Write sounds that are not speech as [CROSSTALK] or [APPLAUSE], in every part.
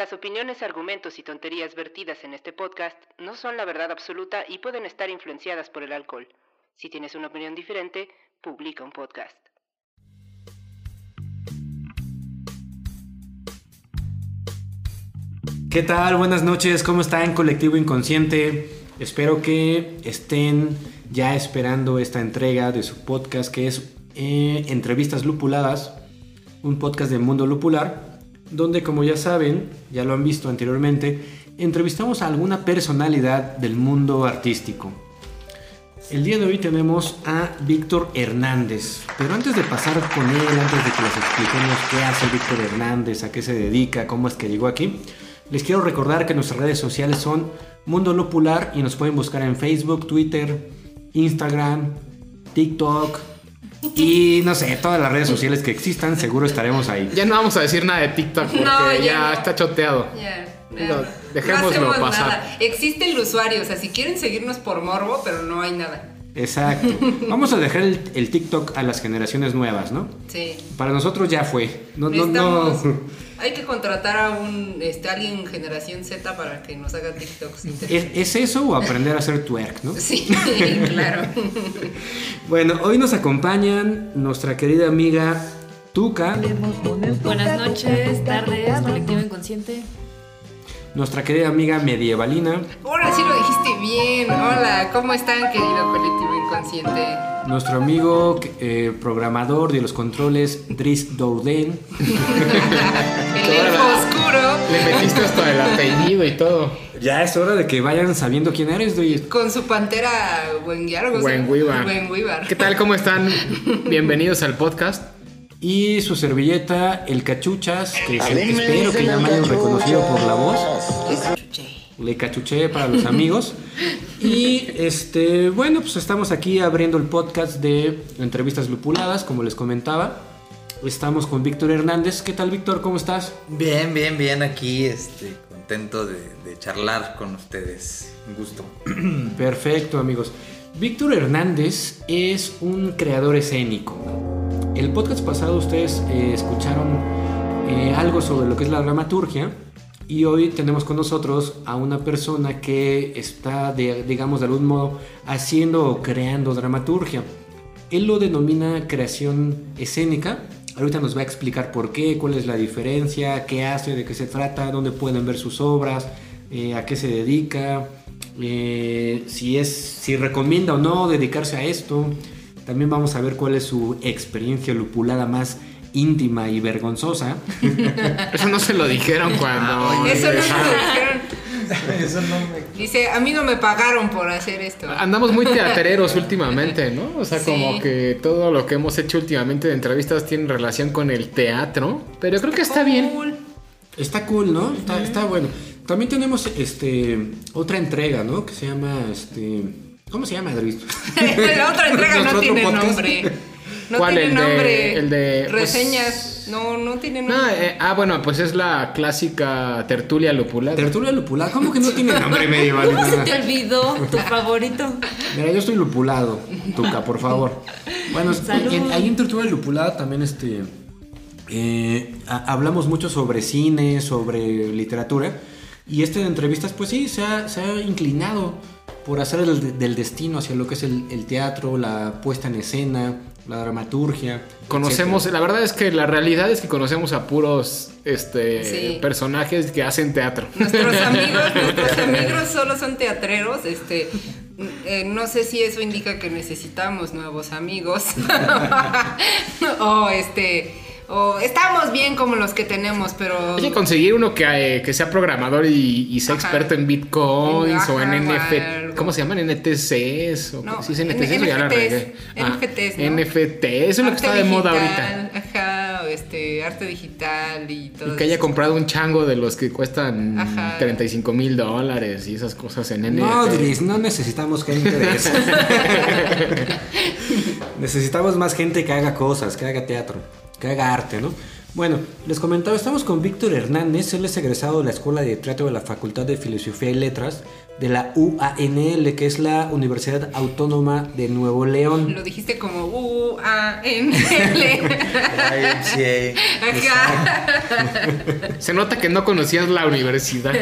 Las opiniones, argumentos y tonterías vertidas en este podcast no son la verdad absoluta y pueden estar influenciadas por el alcohol. Si tienes una opinión diferente, publica un podcast. ¿Qué tal? Buenas noches, ¿cómo está en Colectivo Inconsciente? Espero que estén ya esperando esta entrega de su podcast que es eh, Entrevistas Lupuladas, un podcast del mundo lupular donde como ya saben, ya lo han visto anteriormente, entrevistamos a alguna personalidad del mundo artístico. El día de hoy tenemos a Víctor Hernández, pero antes de pasar con él, antes de que les expliquemos qué hace Víctor Hernández, a qué se dedica, cómo es que llegó aquí, les quiero recordar que nuestras redes sociales son Mundo Lupular y nos pueden buscar en Facebook, Twitter, Instagram, TikTok, y no sé, todas las redes sociales que existan, seguro estaremos ahí. Ya no vamos a decir nada de TikTok [LAUGHS] porque ya, está choteado. dejémoslo pasar. Existe el usuario, o sea, si quieren seguirnos por morbo, pero no hay nada. Exacto. Vamos a dejar el, TikTok a las generaciones nuevas, ¿no? Sí. Para nosotros ya fue. No, no, no. [LAUGHS] Hay que contratar a un este, alguien generación Z para que nos haga TikToks. ¿Es, eso o aprender a hacer twerk, no? [LAUGHS] Sí, claro. [LAUGHS] bueno, hoy nos acompañan nuestra querida amiga Tuca. Buenas noches, tardes, colectivo inconsciente nuestra querida amiga medievalina. Ahora sí lo dijiste bien. Hola, ¿cómo están, querido colectivo inconsciente? Nuestro amigo eh, programador de los controles, Dries Douden. [LAUGHS] el elfo oscuro. Le metiste hasta el apellido y todo. Ya es hora de que vayan sabiendo quién eres, Con su pantera Wenguiar. Wenguibar. ¿Qué tal? ¿Cómo están? [LAUGHS] Bienvenidos al podcast. Y su servilleta, el cachuchas, que espero que ya me hayan reconocido por la voz. Le cachuché para los amigos. Y este, bueno, pues estamos aquí abriendo el podcast de entrevistas lupuladas, como les comentaba. Estamos con Víctor Hernández. ¿Qué tal, Víctor? ¿Cómo estás? Bien, bien, bien. Aquí, este, contento de, de charlar con ustedes. Un gusto. Perfecto, amigos. Víctor Hernández es un creador escénico el podcast pasado ustedes eh, escucharon eh, algo sobre lo que es la dramaturgia y hoy tenemos con nosotros a una persona que está, digamos, de algún modo haciendo o creando dramaturgia. Él lo denomina creación escénica. Ahorita nos va a explicar por qué, cuál es la diferencia, qué hace, de qué se trata, dónde pueden ver sus obras, eh, a qué se dedica, si, es, si recomienda o no dedicarse a esto. También vamos a ver cuál es su experiencia lupulada más íntima y vergonzosa. [LAUGHS] Eso no se lo dijeron cuando. Ah, eso no se lo dijeron. Eso no me... Dice, a mí no me pagaron por hacer esto. Andamos muy teatreros últimamente, ¿no? O sea, como que todo lo que hemos hecho últimamente de entrevistas tiene relación con el teatro. Pero creo que está bien. Está cool, ¿no? Está, está bueno. También tenemos este otra entrega, ¿no? Que se llama este ¿Cómo se llama, David? la otra entrega [LAUGHS] no tiene nombre. No ¿Cuál? tiene el nombre. De, el de. Pues, Reseñas. no, no tiene nombre. eh, ah, bueno, pues es la clásica tertulia lupulada. Tertulia lupulada. ¿Cómo que no tiene nombre medieval? ¿Cómo se te olvidó tu [LAUGHS] favorito? Mira, yo estoy lupulado, Tuca, por favor. Bueno, en, ahí en tertulia lupulada también este. Eh, hablamos mucho sobre cine, sobre literatura. Y este de entrevistas, pues sí, se ha, se ha inclinado por hacer del destino hacia lo que es el, teatro, la puesta en escena, la dramaturgia. Conocemos, la verdad es que la realidad es que conocemos a puros este, personajes que hacen teatro. Nuestros [LAUGHS] amigos, nuestros amigos solo son teatreros, este, eh, no sé si eso indica que necesitamos nuevos amigos. [LAUGHS] o este estamos bien como los que tenemos, pero... Hay que conseguir uno que, eh, que sea programador y, sea experto en bitcoins o en NFT. ¿Cómo se llaman? NTCs. O, ¿sí es NTCs, o ya la regué? NFTs, NFT, eso es lo que está de moda ahorita. Ajá, este arte digital y todo. Y que haya eso. comprado un chango de los que cuestan Ajá. 35 mil dólares y esas cosas en NFT. No, Dris, no necesitamos gente de [LAUGHS] eso. [LAUGHS] necesitamos más gente que haga cosas, que haga teatro, que haga arte, ¿no? Bueno, les comentaba, estamos con Víctor Hernández, él es egresado de la Escuela de Teatro de la Facultad de Filosofía y Letras de la UANL, que es la Universidad Autónoma de Nuevo León. Lo dijiste como U A N L. YMCA. Ajá. [LAUGHS] Se nota que no conocías la universidad.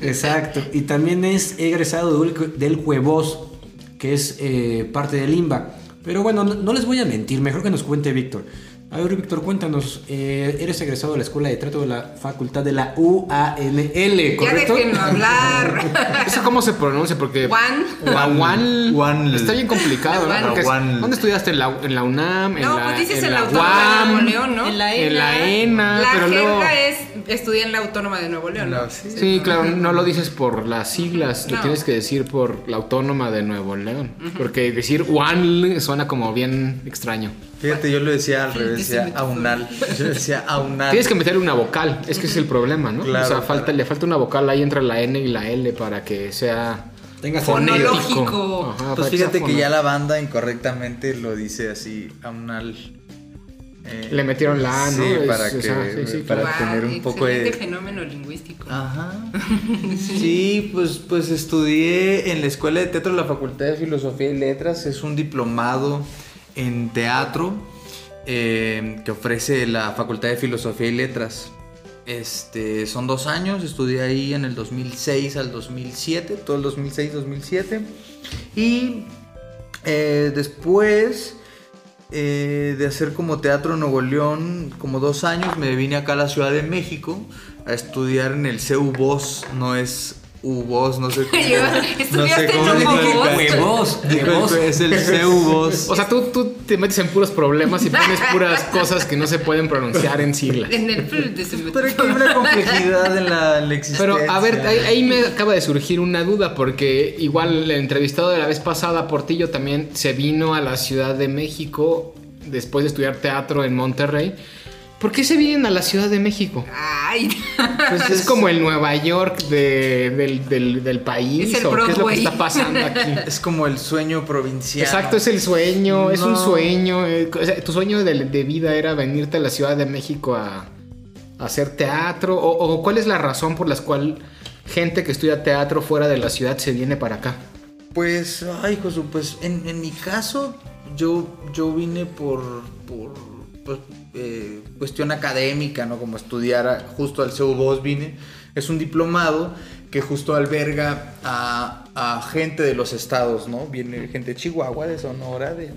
Exacto, y también es egresado del, Juevos, que es eh, parte del IMBA. Pero bueno, no, no les voy a mentir, mejor que nos cuente Víctor. A ver, Víctor, cuéntanos, eh, eres egresado de la Escuela de Trato de la Facultad de la UANL, Ya ¿correcto? déjenlo hablar. [LAUGHS] ¿Eso cómo se pronuncia? Porque. Juan. Juan. Juan- Está bien complicado, ¿no? Es- Juan- ¿Dónde estudiaste? ¿En la, en la UNAM? ¿En No, la, pues dices en en la la Autónoma de UAM? León, ¿no? En la En la ENA. ENA, La pero luego. jerga es estudié en la Autónoma de Nuevo León. sí. Sí, claro, no lo dices por las siglas, lo No. tienes que decir por la Autónoma de Nuevo León. Porque decir UANL suena como bien extraño. Fíjate, yo lo decía al revés, decía aunal. Yo decía aunal. Tienes que meterle una vocal, es que es el problema, ¿no? Claro, o sea, claro. falta, le falta una vocal ahí entre la N y la L para que sea Tenga. Fonológico. Ajá, Pues fíjate que ya la banda incorrectamente lo dice así, aunal. Eh, Le metieron la A, ¿no? Sí, Es- para o que, sea, sí, sí, para Guau, tener un poco de... fenómeno lingüístico. Ajá. [LAUGHS] Sí, pues, pues estudié en la Escuela de Teatro de la Facultad de Filosofía y Letras. Es un diplomado en teatro eh, que ofrece la Facultad de Filosofía y Letras. Este, son dos años, estudié ahí en el 2006 al 2007, todo el 2006-2007. Y eh, después eh, de hacer como teatro en Nuevo León, como dos años, me vine acá a la Ciudad de México a estudiar en el CU Voz, no es UVOS, [LAUGHS] no sé cómo. No ¿estudiaste sé cómo. Huevos, huevos. Es el [LAUGHS] CU Voz. O sea, tú, tú te metes en puros problemas y pones puras cosas que no se pueden pronunciar en siglas. En el fl- de su- Pero hay una complejidad en la, en la existencia. Pero a ver, ahí, ahí me acaba de surgir una duda porque igual el entrevistado de la vez pasada, Portillo, también se vino a la Ciudad de México después de estudiar teatro en Monterrey. ¿Por qué se vienen a la Ciudad de México? Ay, Pues ¿Es como el Nueva York de- del, del- del país? Es el ¿O qué es lo que está pasando aquí? [LAUGHS] Es como el sueño provincial. Exacto, es el sueño, es un sueño. eh, o sea, tu sueño de, de vida era venirte a la Ciudad de México a, a hacer teatro. O, o cuál es la razón por la cual gente que estudia teatro fuera de la ciudad se viene para acá? Pues, ay, Josu, pues en, en mi caso, yo, yo vine por, por pues, eh, cuestión académica, ¿no? Como estudiar a- justo al CEU Voz vine. Es un diplomado que justo alberga a, a gente de los estados, ¿no? Viene gente de Chihuahua, de Sonora, de,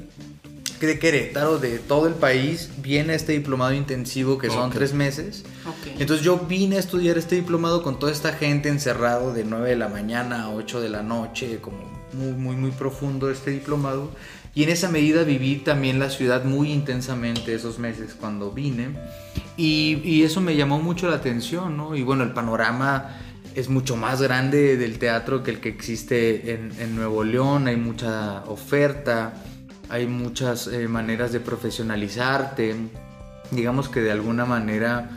de Querétaro, de todo el país. Viene este diplomado intensivo que son Ok. tres meses. Ok. Entonces yo vine a estudiar este diplomado con toda esta gente encerrado de 9 de la mañana a 8 de la noche, como muy, muy, muy profundo este diplomado. Y en esa medida viví también la ciudad muy intensamente esos meses cuando vine. Y, eso me llamó mucho la atención, ¿no? Y bueno, el panorama es mucho más grande del teatro que el que existe en, en Nuevo León. Hay mucha oferta, hay muchas eh, maneras de profesionalizarte digamos que de alguna manera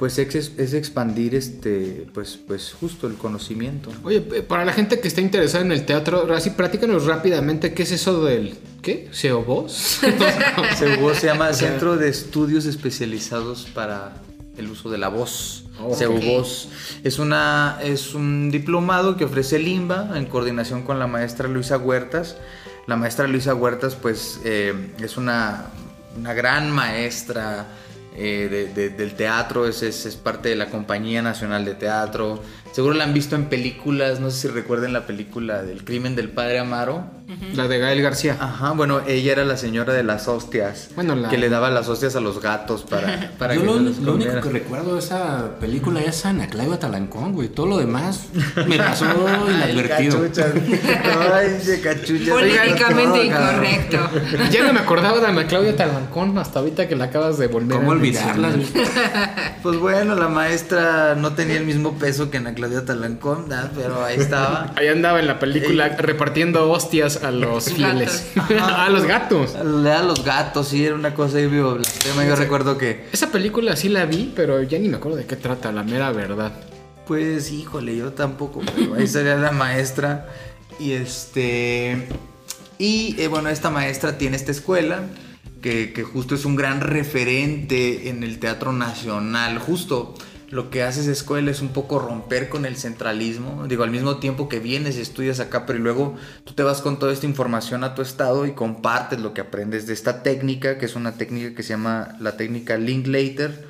pues es, es expandir este pues pues justo el conocimiento Oye, eh, para la gente que está interesada en el teatro, así platícanos rápidamente qué es eso del. ¿Qué? ¿Seobos? CEUVOS [LAUGHS] se llama Centro de Estudios Especializados para el Uso de la Voz. Ok. CEUVOS. Es, una, es un diplomado que ofrece el IMBA en coordinación con la maestra Luisa Huertas. La maestra Luisa Huertas pues eh, es una, una gran maestra eh, de- de- del teatro, es, es, es parte de la Compañía Nacional de Teatro. Seguro la han visto en películas, no sé si recuerden la película del crimen del padre Amaro. la de Gael García. Ajá, bueno, ella era la señora de las hostias. Bueno, la- Que le daba las hostias a los gatos para, [LAUGHS] para Yo que lo, se lo único que recuerdo de esa película es Ana Claudia Talancón, güey. Todo lo demás me pasó [LAUGHS] inadvertido. Ay, de cachuchas. políticamente incorrecto. Ya no me acordaba de Ana Claudia Talancón hasta ahorita que la acabas de volver ¿Cómo a olvidarla? Pues bueno, la maestra no tenía el mismo peso que Ana Claudia Talancón, ¿verdad? pero ahí estaba. [LAUGHS] Ahí andaba en la película Eh. repartiendo hostias a los fieles. [LAUGHS] a los gatos. Da a los gatos, sí, era una cosa ahí blasfema. Yo recuerdo que, Esa película sí la vi, pero ya ni me acuerdo de qué trata, la mera verdad. pues, híjole, yo tampoco, pero ahí salía la maestra. Y este. Y eh, bueno, esta maestra tiene esta escuela. Que, que justo es un gran referente en el teatro nacional. Justo lo que hace esa escuela es un poco romper con el centralismo. Digo, al mismo tiempo que vienes y estudias acá, pero luego tú te vas con toda esta información a tu estado y compartes lo que aprendes de esta técnica, que es una técnica que se llama la técnica Linklater.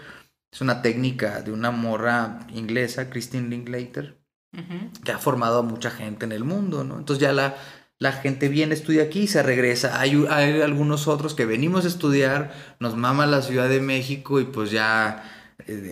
Es una técnica de una morra inglesa, Christine Linklater, que ha formado a mucha gente en el mundo, ¿no? Entonces ya la, la gente viene, estudia aquí y se regresa. Hay, hay algunos otros que venimos a estudiar, nos mama la Ciudad de México y pues ya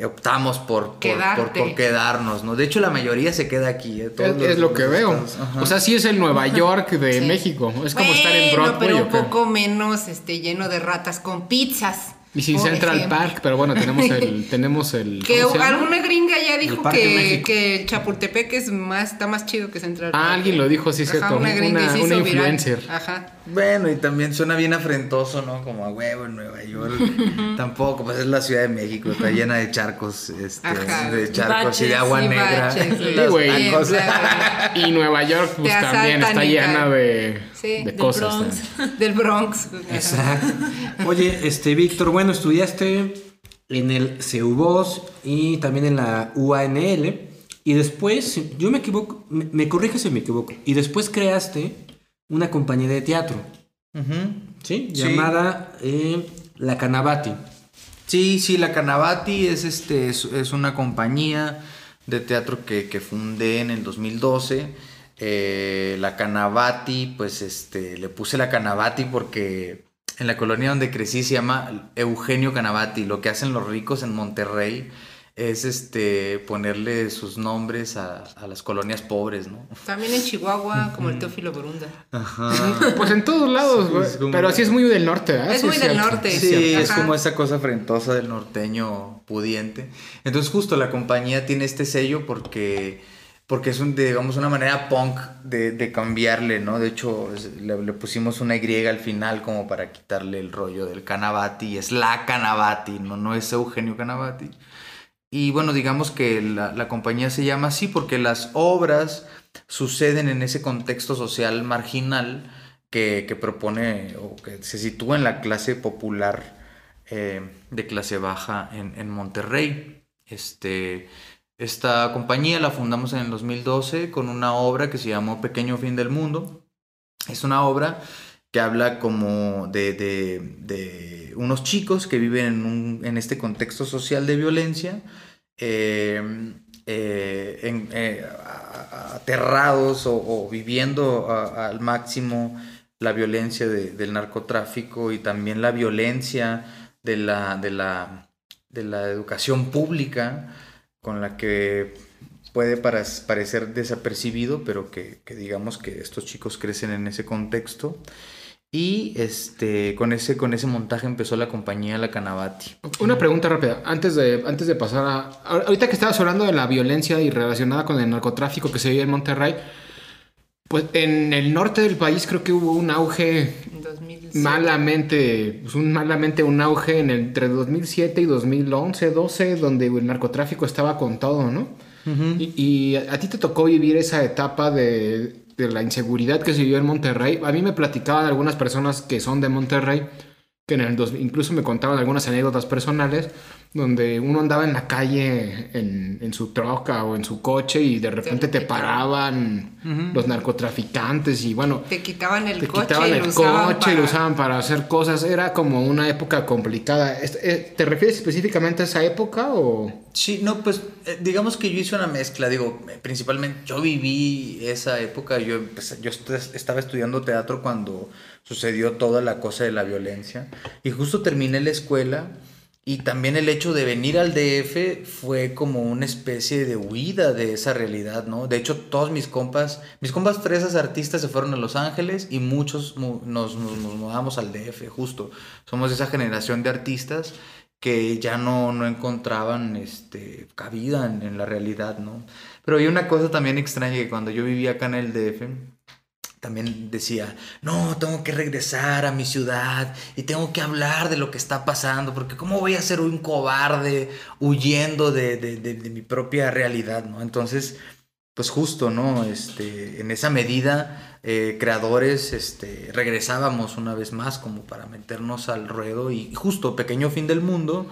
optamos por, por, por, quedarnos, ¿no? De hecho, la mayoría se queda aquí. ¿eh? Todos Es, los- es lo que veo. O sea, sí es el Nueva York de Sí. México. Es como estar en Broadway. pero ¿o un poco menos este, lleno de ratas con pizzas. Y sin por Central ejemplo. Park, pero bueno, tenemos el. [LAUGHS] [LAUGHS] tenemos el Que alguna gringa ya dijo que, que Chapultepec es más, está más chido que Central Park. Ah, alguien lo dijo, sí, Ajá, cierto. Una gringa influencer. Ajá. Bueno, y también suena bien afrentoso, ¿no? Como a huevo en Nueva York. [LAUGHS] Tampoco, pues es la Ciudad de México, está llena de charcos, este, Ajá. de charcos y de agua y negra. baches, Sí, Y Nueva York, pues también está llena de, Sí, de del cosas. Bronx. también. [LAUGHS] Del Bronx. Exacto. Oye, este, Víctor, bueno, estudiaste en el CEUBOS y también en la UANL. Y después, yo me equivoco, me, me corriges si me equivoco. Y después creaste una compañía de teatro. ¿sí? Sí. Llamada eh, La Canabati. Sí, sí, la Canavati es, este, es, es una compañía de teatro que, que fundé en el 2012. Eh, la Canavati, pues este, le puse la Canavati porque en la colonia donde crecí se llama Eugenio Canavati. Lo que hacen los ricos en Monterrey es este, ponerle sus nombres a, a las colonias pobres, ¿no? También en Chihuahua, como el Teófilo Borunda. [LAUGHS] Pues en todos lados, Sí, güey. es como- Pero sí es muy del norte, ¿verdad? Es Sí muy del cierto. norte. Sí, es Ajá. como esa cosa afrentosa del norteño pudiente. Entonces justo la compañía tiene este sello porque, porque es un, digamos, una manera punk de, de cambiarle, ¿no? De hecho, le, le pusimos una Y al final como para quitarle el rollo del Canavati. Es la Canavati, no, no es Eugenio Canavati. Y bueno, digamos que la, la compañía se llama así porque las obras suceden en ese contexto social marginal que, que propone o que se sitúa en la clase popular eh, de clase baja en, en Monterrey. Este, esta compañía la fundamos en el 2012 con una obra que se llamó Pequeño Fin del Mundo. Es una obra que habla como de, de- unos chicos que viven en, un- en este contexto social de violencia, eh, eh, en- eh, aterrados o, viviendo al máximo la violencia de- del narcotráfico y también la violencia de la, de la, de la educación pública con la que puede parecer desapercibido, pero que, que digamos que estos chicos crecen en ese contexto. Y este, con, ese, con ese montaje empezó la compañía La Canavati. Una pregunta rápida, antes de, antes de pasar a... Ahorita que estabas hablando de la violencia y relacionada con el narcotráfico que se vive en Monterrey, pues en el norte del país creo que hubo un auge En 2007. malamente, pues un malamente un auge en el- entre 2007 y 2011, 12, donde el narcotráfico estaba con todo, ¿no? y, y a, a ti te tocó vivir esa etapa de, de la inseguridad que se vivió en Monterrey. A mí me platicaban algunas personas que son de Monterrey, que en el dos- incluso me contaban algunas anécdotas personales, donde uno andaba en la calle en, en su troca o en su coche y de repente te paraban los narcotraficantes y bueno, Te quitaban el te coche quitaban y el lo usaban coche y lo para- usaban para hacer cosas. Era como una época complicada. Eh, ¿Te refieres específicamente a esa época o...? Sí, no, pues eh, digamos que yo hice una mezcla, digo, principalmente yo viví esa época, yo, empecé- yo est- estaba estudiando teatro cuando sucedió toda la cosa de la violencia y justo terminé la escuela y también el hecho de venir al DF fue como una especie de huida de esa realidad, ¿no? De hecho, todos mis compas, mis compas fresas artistas se fueron a Los Ángeles y muchos mu- nos, nos, nos mudamos al DF, justo. Somos esa generación de artistas que ya no, no encontraban este, cabida en, en la realidad, ¿no? Pero hay una cosa también extraña que cuando yo vivía acá en el DF, también decía, no, tengo que regresar a mi ciudad y tengo que hablar de lo que está pasando, porque ¿cómo voy a ser un cobarde huyendo de, de- de- mi propia realidad, ¿no? Entonces, pues justo, ¿no? Este, en esa medida, eh, creadores, este, regresábamos una vez más como para meternos al ruedo y justo, Pequeño Fin del Mundo,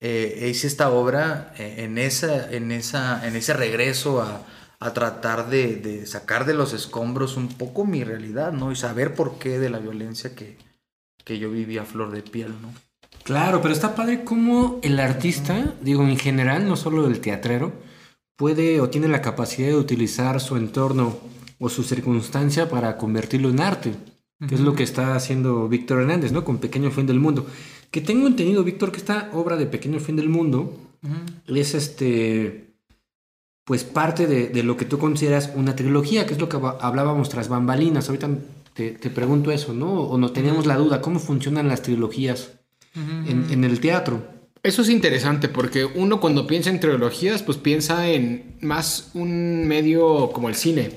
eh, hice esta obra eh, en, esa, en, esa, en ese regreso a, a tratar de, de sacar de los escombros un poco mi realidad, ¿no? Y saber por qué de la violencia que, que yo vivía a flor de piel, ¿no? Claro, pero está padre cómo el artista, digo en general, no solo el teatrero, puede o tiene la capacidad de utilizar su entorno o su circunstancia para convertirlo en arte, que es lo que está haciendo Víctor Hernández, ¿no? Con Pequeño Fin del Mundo. Que tengo entendido, Víctor, que esta obra de Pequeño Fin del Mundo es este, pues parte de, de lo que tú consideras una trilogía, que es lo que hab- hablábamos tras bambalinas. Ahorita te, te pregunto eso, ¿no? O no teníamos la duda, ¿cómo funcionan las trilogías en, en el teatro? Eso es interesante porque uno cuando piensa en trilogías, pues piensa en más un medio como el cine.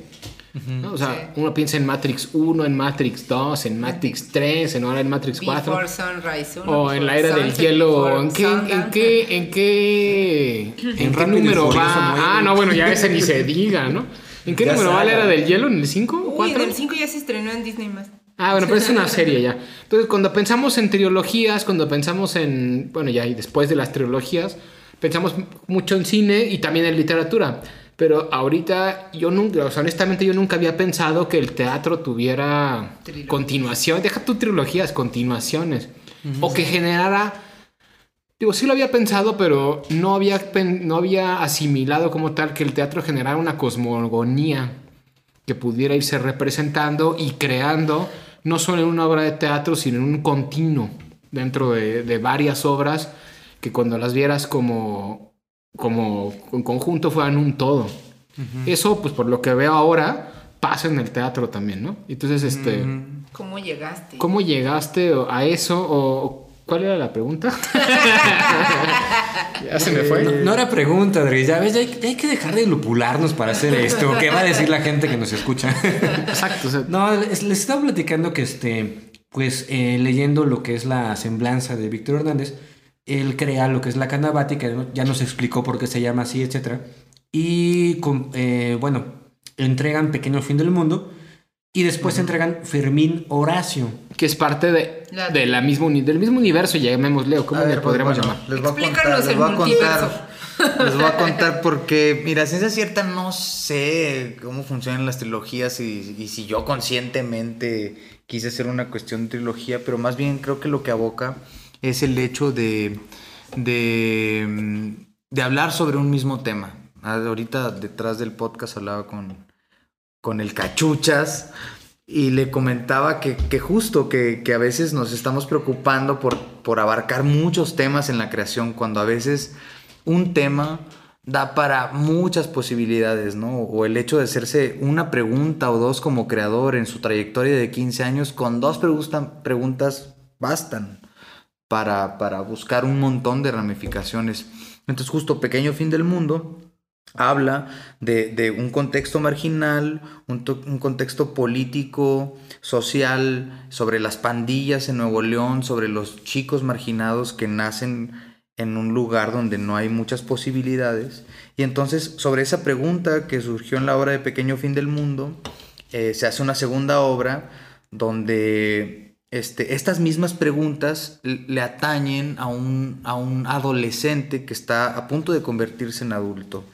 ¿No? O sea, uno piensa en Matrix 1, en Matrix 2, en Matrix 3, en ahora en Matrix 4. Before Sunrise. uno, O en la era del hielo. ¿En qué, en qué, en qué, en qué Rápido y número va? Ah, no, bueno, ya ese ni se diga, ¿no? ¿En qué Ya número va la era del hielo? ¿En el 5 o Uy, 4? en el 5 ya se estrenó en Disney más. Ah, bueno, pero es una [LAUGHS] serie ya. Entonces, cuando pensamos en trilogías, cuando pensamos en, bueno, ya y después de las trilogías, pensamos mucho en cine y también en literatura. Pero ahorita yo nunca, o sea, honestamente yo nunca había pensado que el teatro tuviera continuación, deja tu trilogías, continuaciones. O que generara, digo, sí lo había pensado, pero no había, no había asimilado como tal que el teatro generara una cosmogonía que pudiera irse representando y creando, no solo en una obra de teatro, sino en un continuo dentro de, de varias obras que cuando las vieras como, como en conjunto fueran un todo. Eso, pues por lo que veo ahora, pasa en el teatro también, ¿no? Entonces, este, ¿Cómo llegaste? ¿cómo llegaste a eso? ¿O cuál era la pregunta? [LAUGHS] ya se me fue. No, no era pregunta, Adri. Ya ves, ya hay, ya hay que dejar de lupularnos para hacer esto. ¿Qué va a decir la gente que nos escucha? Exacto. o sea, no, les, les estaba platicando que, este, pues, eh, leyendo lo que es la semblanza de Víctor Hernández, él crea lo que es la Canabati, que ya nos explicó por qué se llama así, etcétera. Y, con- eh, bueno, entregan Pequeño Fin del Mundo. Y después entregan Fermín Horacio. que es parte de, La- de la misma del mismo universo, llamémosle, o cómo le pues, podríamos bueno, llamar. Les voy a contar, Explícanos les el voy a contar. Les voy a contar [LAUGHS] porque, mira, ciencia cierta no sé cómo funcionan las trilogías y, y si yo conscientemente quise hacer una cuestión de trilogía, pero más bien creo que lo que aboca es el hecho de, de, mm, de hablar sobre un mismo tema. Ah, Ahorita detrás del podcast hablaba con, con el cachuchas y le comentaba que, que justo que, que a veces nos estamos preocupando por, por abarcar muchos temas en la creación, cuando a veces un tema da para muchas posibilidades, ¿no? O el hecho de hacerse una pregunta o dos como creador en su trayectoria de 15 años, con dos pregunta- preguntas bastan para, para buscar un montón de ramificaciones. Entonces justo Pequeño Fin del Mundo habla de, de un contexto marginal, un, un contexto político, social, sobre las pandillas en Nuevo León, sobre los chicos marginados que nacen en un lugar donde no hay muchas posibilidades. Y entonces sobre esa pregunta que surgió en la obra de Pequeño Fin del Mundo, eh, se hace una segunda obra donde este, estas mismas preguntas le atañen a un, a un adolescente que está a punto de convertirse en adulto.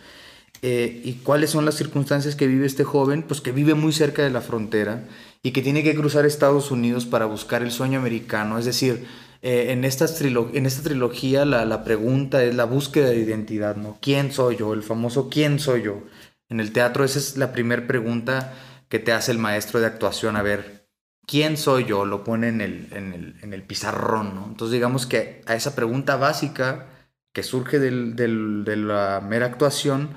Eh, ¿Y cuáles son las circunstancias que vive este joven? Pues que vive muy cerca de la frontera y que tiene que cruzar Estados Unidos para buscar el sueño americano. Es decir, eh, en, en esta trilogía la, la pregunta es la búsqueda de identidad, ¿no? ¿Quién soy yo? El famoso ¿quién soy yo? En el teatro esa es la primera pregunta que te hace el maestro de actuación. A ver, ¿quién soy yo? Lo pone en el, en el, en el pizarrón, ¿no? Entonces digamos que a esa pregunta básica que surge de la mera actuación,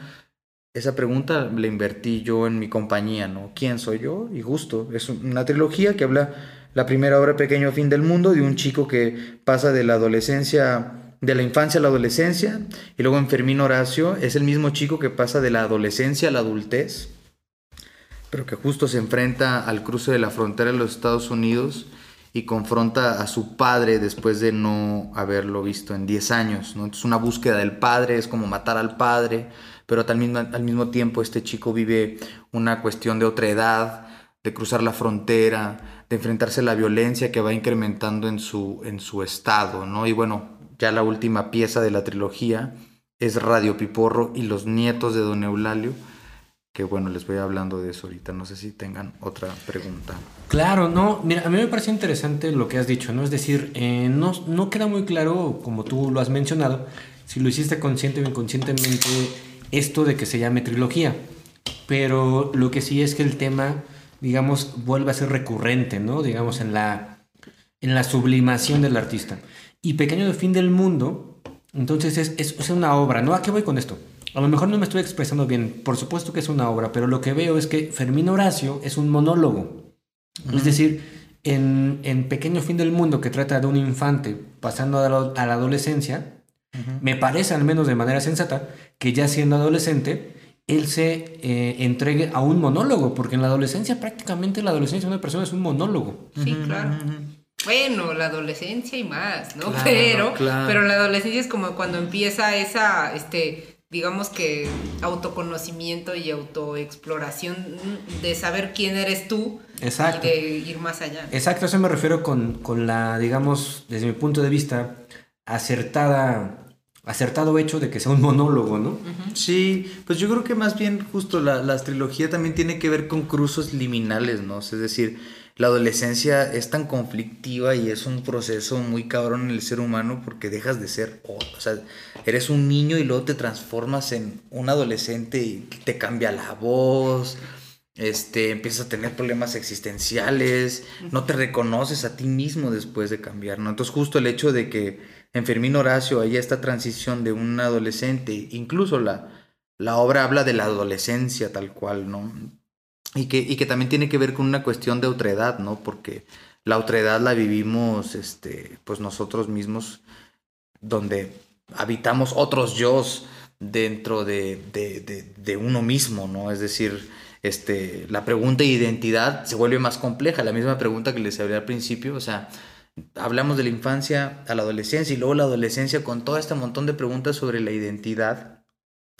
esa pregunta la invertí yo en mi compañía, ¿no? ¿Quién soy yo? Y justo, es una trilogía que habla la primera obra Pequeño Fin del Mundo de un chico que pasa de la adolescencia de la infancia a la adolescencia. Y luego en Fermín Horacio es el mismo chico que pasa de la adolescencia a la adultez, pero que justo se enfrenta al cruce de la frontera de los Estados Unidos y confronta a su padre después de no haberlo visto en 10 años. ¿no? Entonces una búsqueda del padre es como matar al padre, pero al mismo, al mismo tiempo este chico vive una cuestión de otra edad, de cruzar la frontera, de enfrentarse a la violencia que va incrementando en su, en su estado. ¿no? Y bueno, ya la última pieza de la trilogía es Radio Piporro y los nietos de Don Eulalio bueno, les voy hablando de eso ahorita. No sé si tengan otra pregunta. Claro, no, mira, a mí me parece interesante lo que has dicho, ¿no? Es decir, eh, no, no queda muy claro, como tú lo has mencionado, si lo hiciste consciente o inconscientemente, esto de que se llame trilogía. Pero lo que sí es que el tema, digamos, vuelve a ser recurrente, ¿no? Digamos, en la, en la sublimación del artista. Y Pequeño de Fin del Mundo, entonces es, es, es una obra, ¿no? ¿A qué voy con esto? A lo mejor no me estoy expresando bien, por supuesto que es una obra, pero lo que veo es que Fermín Horacio es un monólogo. Es decir, en, en, Pequeño Fin del Mundo, que trata de un infante pasando a la, a la adolescencia, me parece al menos de manera sensata que ya siendo adolescente, él se eh, entregue a un monólogo, porque en la adolescencia prácticamente la adolescencia de una persona es un monólogo. Sí, claro. Bueno, la adolescencia y más, ¿no? Claro, pero, claro. pero la adolescencia es como cuando empieza esa, este, digamos que autoconocimiento y autoexploración de saber quién eres tú Exacto. y de ir más allá. Exacto, a eso me refiero con, con, la, digamos, desde mi punto de vista, acertada, acertado hecho de que sea un monólogo, ¿no? Uh -huh. Sí, pues yo creo que más bien justo la, la trilogía también tiene que ver con cruzos liminales, ¿no? Es decir, la adolescencia es tan conflictiva y es un proceso muy cabrón en el ser humano porque dejas de ser, o sea, eres un niño y luego te transformas en un adolescente y te cambia la voz, este, empiezas a tener problemas existenciales, no te reconoces a ti mismo después de cambiar, ¿no? Entonces justo el hecho de que en Fermín Horacio haya esta transición de un adolescente, incluso la, la obra habla de la adolescencia tal cual, ¿no? Y que, y que también tiene que ver con una cuestión de otredad, ¿no? Porque la otredad la vivimos, este, pues nosotros mismos, donde habitamos otros yo dentro de, de, de, uno mismo, ¿no? Es decir, este, la pregunta de identidad se vuelve más compleja, la misma pregunta que les hablé al principio, o sea, hablamos de la infancia a la adolescencia y luego la adolescencia con todo este montón de preguntas sobre la identidad.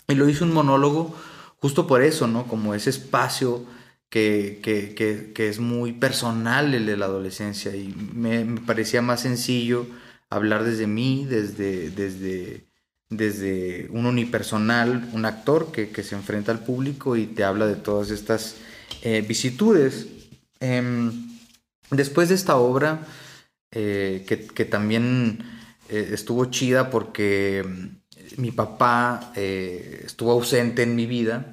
Y lo hizo un monólogo justo por eso, ¿no? Como ese espacio que, que, que, que, es muy personal el de la adolescencia y me, me, parecía más sencillo hablar desde mí, desde, desde, desde un unipersonal, un actor que, se enfrenta al público y te habla de todas estas eh, vicitudes. Eh, después de esta obra, eh, que, también eh, estuvo chida porque mi papá estuvo ausente en mi vida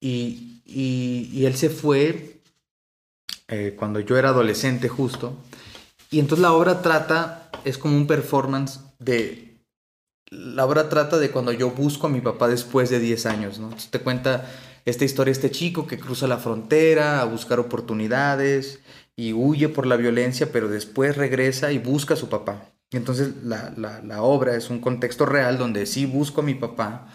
y y, él se fue eh, cuando yo era adolescente justo. Y entonces la obra trata, es como un performance de... La obra trata de cuando yo busco a mi papá después de 10 años, ¿no? Entonces te cuenta esta historia, este chico que cruza la frontera a buscar oportunidades y huye por la violencia, pero después regresa y busca a su papá. Entonces la, la obra es un contexto real donde sí busco a mi papá,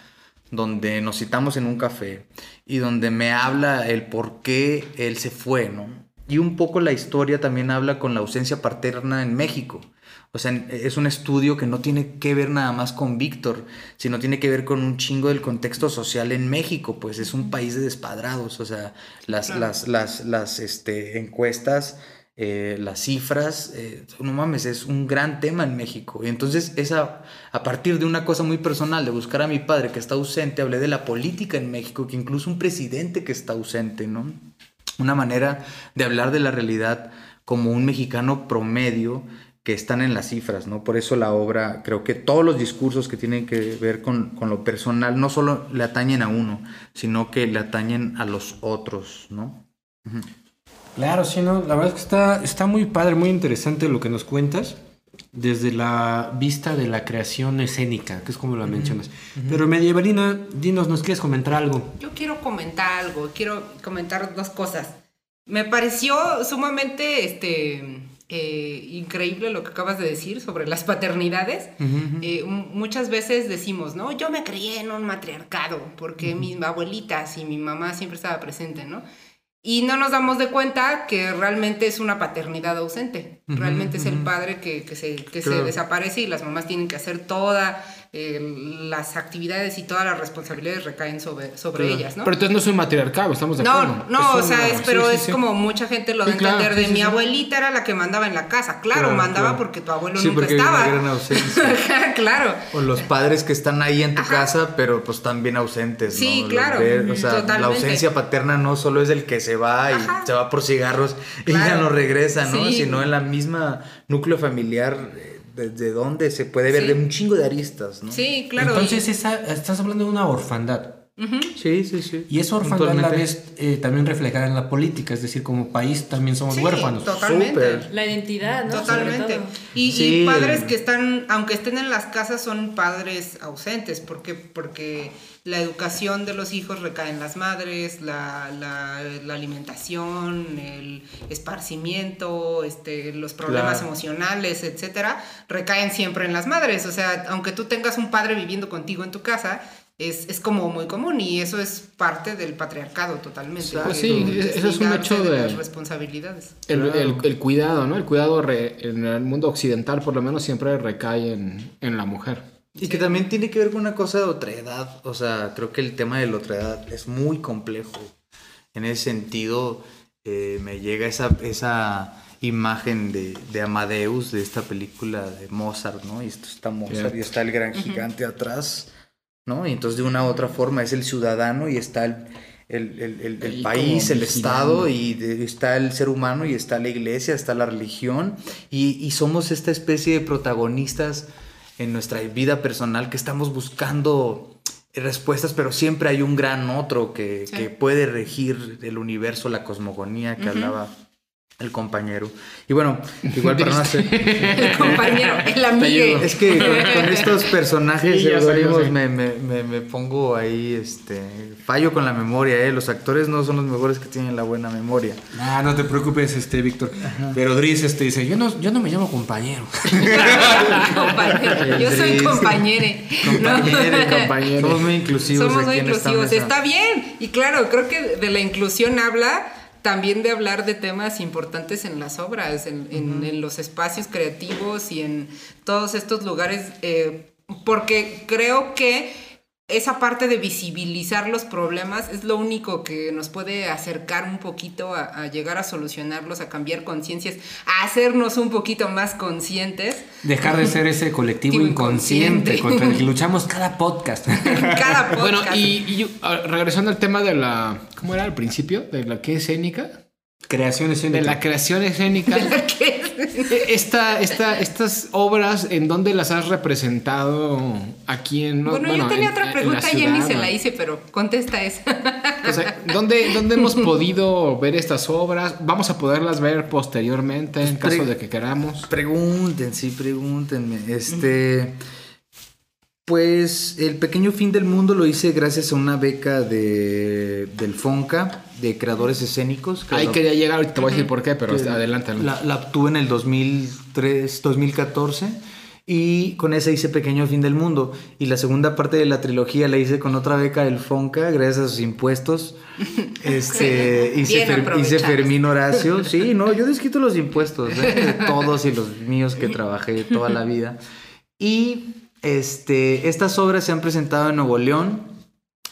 donde nos citamos en un café y donde me habla el por qué él se fue, ¿no? Y un poco la historia también habla con la ausencia paterna en México. O sea, es un estudio que no tiene que ver nada más con Víctor, sino tiene que ver con un chingo del contexto social en México, pues es un país de despadrados, o sea, las, claro. las, las, las este, encuestas eh, las cifras, eh, no mames, es un gran tema en México. Y entonces, esa, a partir de una cosa muy personal, de buscar a mi padre que está ausente, hablé de la política en México, que incluso un presidente que está ausente, ¿no? Una manera de hablar de la realidad como un mexicano promedio que están en las cifras, ¿no? Por eso la obra, creo que todos los discursos que tienen que ver con, con lo personal no solo le atañen a uno, sino que le atañen a los otros, ¿no? Uh. Claro, sí, no, la verdad es que está, está muy padre, muy interesante lo que nos cuentas desde la vista de la creación escénica, que es como la uh -huh. mencionas. Uh -huh. Pero Medievalina, dinos, ¿nos quieres comentar algo? Yo quiero comentar algo, quiero comentar dos cosas. Me pareció sumamente este, eh, increíble lo que acabas de decir sobre las paternidades. Eh, m- muchas veces decimos, ¿no? Yo me crié en un matriarcado porque mis abuelitas y mi mamá siempre estaba presente, ¿no? Y no nos damos de cuenta que realmente es una paternidad ausente. Realmente es el padre que, que se, que se desaparece y las mamás tienen que hacer todas las actividades y todas las responsabilidades recaen sobre, sobre Claro. ellas, ¿no? Pero entonces no es un matriarcado, estamos de acuerdo. No, no, o sea, es, pero sí, es sí. como mucha gente lo da a entender de sí, mi sí. abuelita era la que mandaba en la casa. Claro, Claro, mandaba claro. porque tu abuelo Sí, nunca porque estaba. gran ausencia. [LAUGHS] claro. O los padres que están ahí en tu casa, pero pues también ausentes, ¿no? Sí, claro, ves, o sea, la ausencia paterna no solo es el que se va y Ajá. se va por cigarros y ya no regresa, ¿no? Sí. Sino en la misma núcleo familiar, eh, desde donde se puede ver Sí. de un chingo de aristas, ¿no? Sí, claro. Entonces esa- estás hablando de una orfandad. Sí, sí, sí. Y esa orfandad la Puntualmente. ves eh, también reflejada en la política, es decir, como país también somos Sí, huérfanos. Totalmente. Súper. La identidad, ¿no? Totalmente. Y, padres que están, aunque estén en las casas, son padres ausentes, porque, porque la educación de los hijos recae en las madres, la, la- la alimentación, el esparcimiento, este, los problemas Claro. emocionales, etcétera, recaen siempre en las madres. O sea, aunque tú tengas un padre viviendo contigo en tu casa, es, es como muy común y eso es parte del patriarcado totalmente. Exacto. que Sí, es eso es un hecho de- las responsabilidades. El, Claro. el- el cuidado, ¿no? El cuidado re- en el mundo occidental, por lo menos, siempre recae en, en la mujer. Y que también tiene que ver con una cosa de otra edad. O sea, creo que el tema de la otra edad es muy complejo. En ese sentido, eh, me llega esa, esa imagen de, de Amadeus, de esta película de Mozart, ¿no? Y esto está Mozart Cierto. y está el gran gigante atrás, ¿no? Y entonces de una u otra forma es el ciudadano y está el, el, el- país, el vigilando. Estado y de- está el ser humano y está la iglesia, está la religión y, y somos esta especie de protagonistas en nuestra vida personal que estamos buscando respuestas, pero siempre hay un gran otro que, Sí. que puede regir el universo, la cosmogonía que hablaba el compañero. Y bueno, igual para no hacer... [LAUGHS] El compañero, el amigo. Es que con, con estos [LAUGHS] personajes Sí, sé. me, me, me, me pongo ahí, este, fallo con la memoria, ¿eh? Los actores no son los mejores que tienen la buena memoria. Ah, no te preocupes, este, Víctor. Pero Dries este, dice, yo no, yo no me llamo compañero. Compañero. Yo soy compañere. Compañere, compañere. Somos muy inclusivos Somos muy aquí en esta inclusivos. mesa. Está bien. Y claro, creo que de la inclusión habla también de hablar de temas importantes en las obras, en, en- en los espacios creativos y en todos estos lugares, eh, porque creo que esa parte de visibilizar los problemas es lo único que nos puede acercar un poquito a, a llegar a solucionarlos, a cambiar conciencias, a hacernos un poquito más conscientes. Dejar de ser ese colectivo inconsciente, inconsciente. contra el que [LAUGHS] luchamos cada podcast. Cada podcast. Bueno, y, y yo- ah, regresando al tema de la. ¿Cómo era al principio? ¿De la qué escénica? Creación De escénica. la creación escénica. [LAUGHS] ¿Qué? Esta, esta, estas obras, ¿en dónde las has representado aquí en... no- Bueno, yo tenía en- otra pregunta la y ciudad, se la hice, pero contesta esa. O sea, ¿dónde, ¿dónde hemos podido ver estas obras? Vamos a poderlas ver posteriormente en Pues, caso de que queramos. Pregunten, sí, pregúntenme. Este. Pues el pequeño fin del mundo lo hice gracias a una beca de, del FONCA, de creadores escénicos. que Ahí lo- quería llegar, ahorita te voy a decir por qué, pero que adelante. La, la obtuve en el 2003, 2014 y con esa hice Pequeño Fin del Mundo. Y la segunda parte de la trilogía la hice con otra beca del FONCA, gracias a sus impuestos. [LAUGHS] Este, hice, Fer- hice. Fermín Horacio. Sí, [LAUGHS] no, yo desquito los impuestos, ¿eh? de [LAUGHS] todos y los míos que trabajé toda la vida. Y este, estas obras se han presentado en Nuevo León,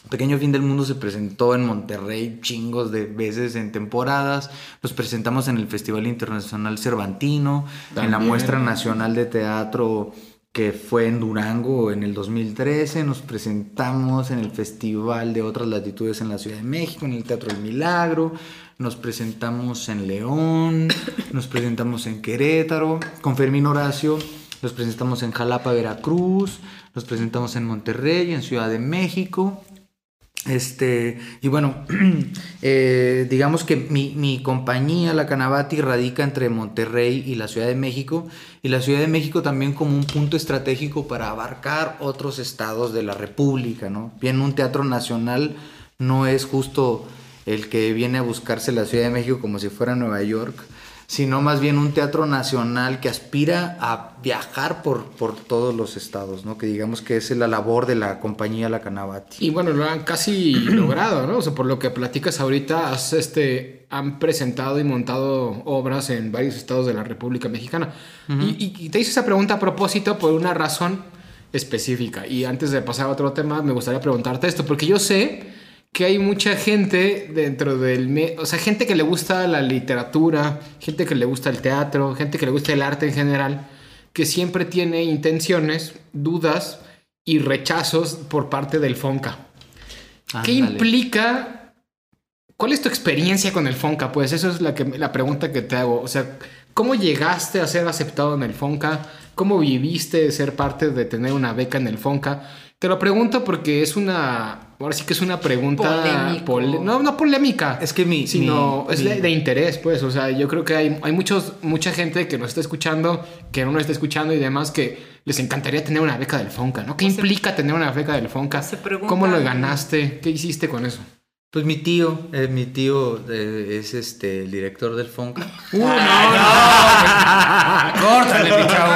Pequeño Fin del Mundo se presentó en Monterrey chingos de veces en temporadas. Nos presentamos en el Festival Internacional Cervantino, en la. Muestra Nacional de Teatro que fue en Durango en el 2013. Nos presentamos en el Festival de Otras Latitudes en la Ciudad de México, en el Teatro del Milagro. Nos presentamos en León, [COUGHS] nos presentamos en Querétaro con Fermín Horacio. Nos presentamos en Jalapa, Veracruz, nos presentamos en Monterrey, en Ciudad de México. Este, y bueno, [CLEARS THROAT] eh, digamos que mi, mi compañía, la Canabati, radica entre Monterrey y la Ciudad de México, y la Ciudad de México también como un punto estratégico para abarcar otros estados de la República, ¿no? Bien, un teatro nacional no es justo el que viene a buscarse la Ciudad de México como si fuera Nueva York, sino más bien un teatro nacional que aspira a viajar por, por todos los estados, ¿no? Que digamos que es la labor de la compañía La Canabati. Y bueno, lo han casi [CLEARS THROAT] logrado, ¿no? O sea, por lo que platicas ahorita, has, este, han presentado y montado obras en varios estados de la República Mexicana. y, y- y te hice esa pregunta a propósito por una razón específica. Y antes de pasar a otro tema, me gustaría preguntarte esto, porque yo sé que hay mucha gente dentro del... O sea, gente que le gusta la literatura, gente que le gusta el teatro, gente que le gusta el arte en general, que siempre tiene intenciones, dudas y rechazos por parte del Fonca. ¿Qué implica? ¿Cuál es tu experiencia con el Fonca? Pues eso es la, que, la pregunta que te hago. O sea, ¿cómo llegaste a ser aceptado en el Fonca? ¿Cómo viviste de ser parte de tener una beca en el Fonca? Te lo pregunto porque es una... Ahora sí que es una pregunta... Pole- no, no polémica. Es que mi- Sino mi- es mi- de, de interés, pues. O sea, yo creo que hay, hay muchos, mucha gente que nos está escuchando, que no nos está escuchando y demás, que les encantaría tener una beca del Fonca, ¿no? ¿Qué implica tener una beca del Fonca? se preguntan- ¿Cómo lo ganaste? ¿Qué hiciste con eso? Pues mi tío, eh, mi tío eh, es este el director del Fonca. [LAUGHS] [LAUGHS] Córtale, mi chavo.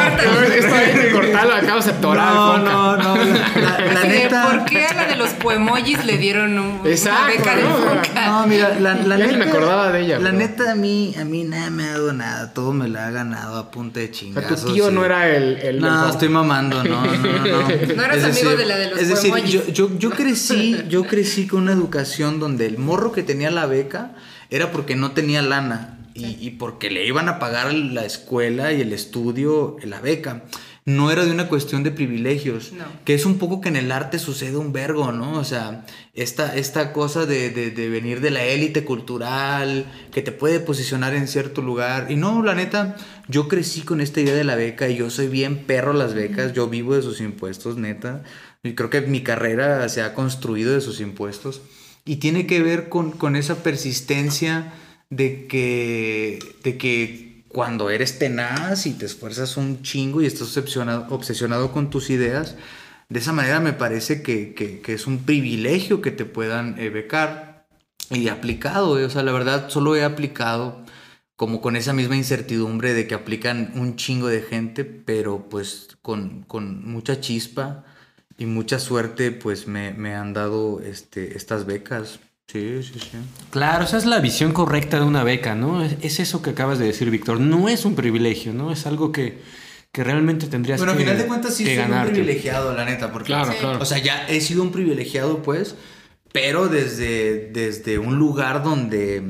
Esto hay que cortarlo acá, se tora el Fonca. no, no, la, la- la neta. ¿Por qué a la de los poemojis le dieron un, Exacto, una beca de ¿no? Mira, la, la Ya ni neta. me acordaba de ella, La neta, a mí, a mí nada me ha dado nada. Todo me lo ha ganado a punta de O sea, chingazos. tu tío no era el... el No, estoy mamando, no, no, no. No, [LAUGHS] No eras amigo de la de los Es decir, yo, yo, yo crecí, yo crecí con una educación donde el morro que tenía la beca era porque no tenía lana y, y porque le iban a pagar la escuela y el estudio la beca. No era de una cuestión de privilegios, No. que es un poco que en el arte sucede un vergo, ¿no? O sea, esta, esta cosa de, de- de venir de la élite cultural, que te puede posicionar en cierto lugar. Y no, la neta, yo crecí con esta idea de la beca y yo soy bien perro las becas, yo vivo de sus impuestos, neta. Y creo que mi carrera se ha construido de sus impuestos. Y tiene que ver con, con esa persistencia de que, de que cuando eres tenaz y te esfuerzas un chingo y estás obsesionado, con tus ideas, de esa manera me parece que, es un privilegio que te puedan eh, becar. Y aplicado, eh, o sea, la verdad solo he aplicado como con esa misma incertidumbre de que aplican un chingo de gente, pero pues con, mucha chispa y mucha suerte, pues me, me han dado este, estas becas. Sí, sí, sí. Claro, esa es la visión correcta de una beca, ¿no? Es, es eso que acabas de decir, Víctor. No es un privilegio, ¿no? Es algo que, que realmente tendrías Bueno, que al final de cuentas sí soy un privilegiado, la neta, porque Claro, Sí. claro. O sea, ya he sido un privilegiado, pues, pero desde, desde un lugar donde,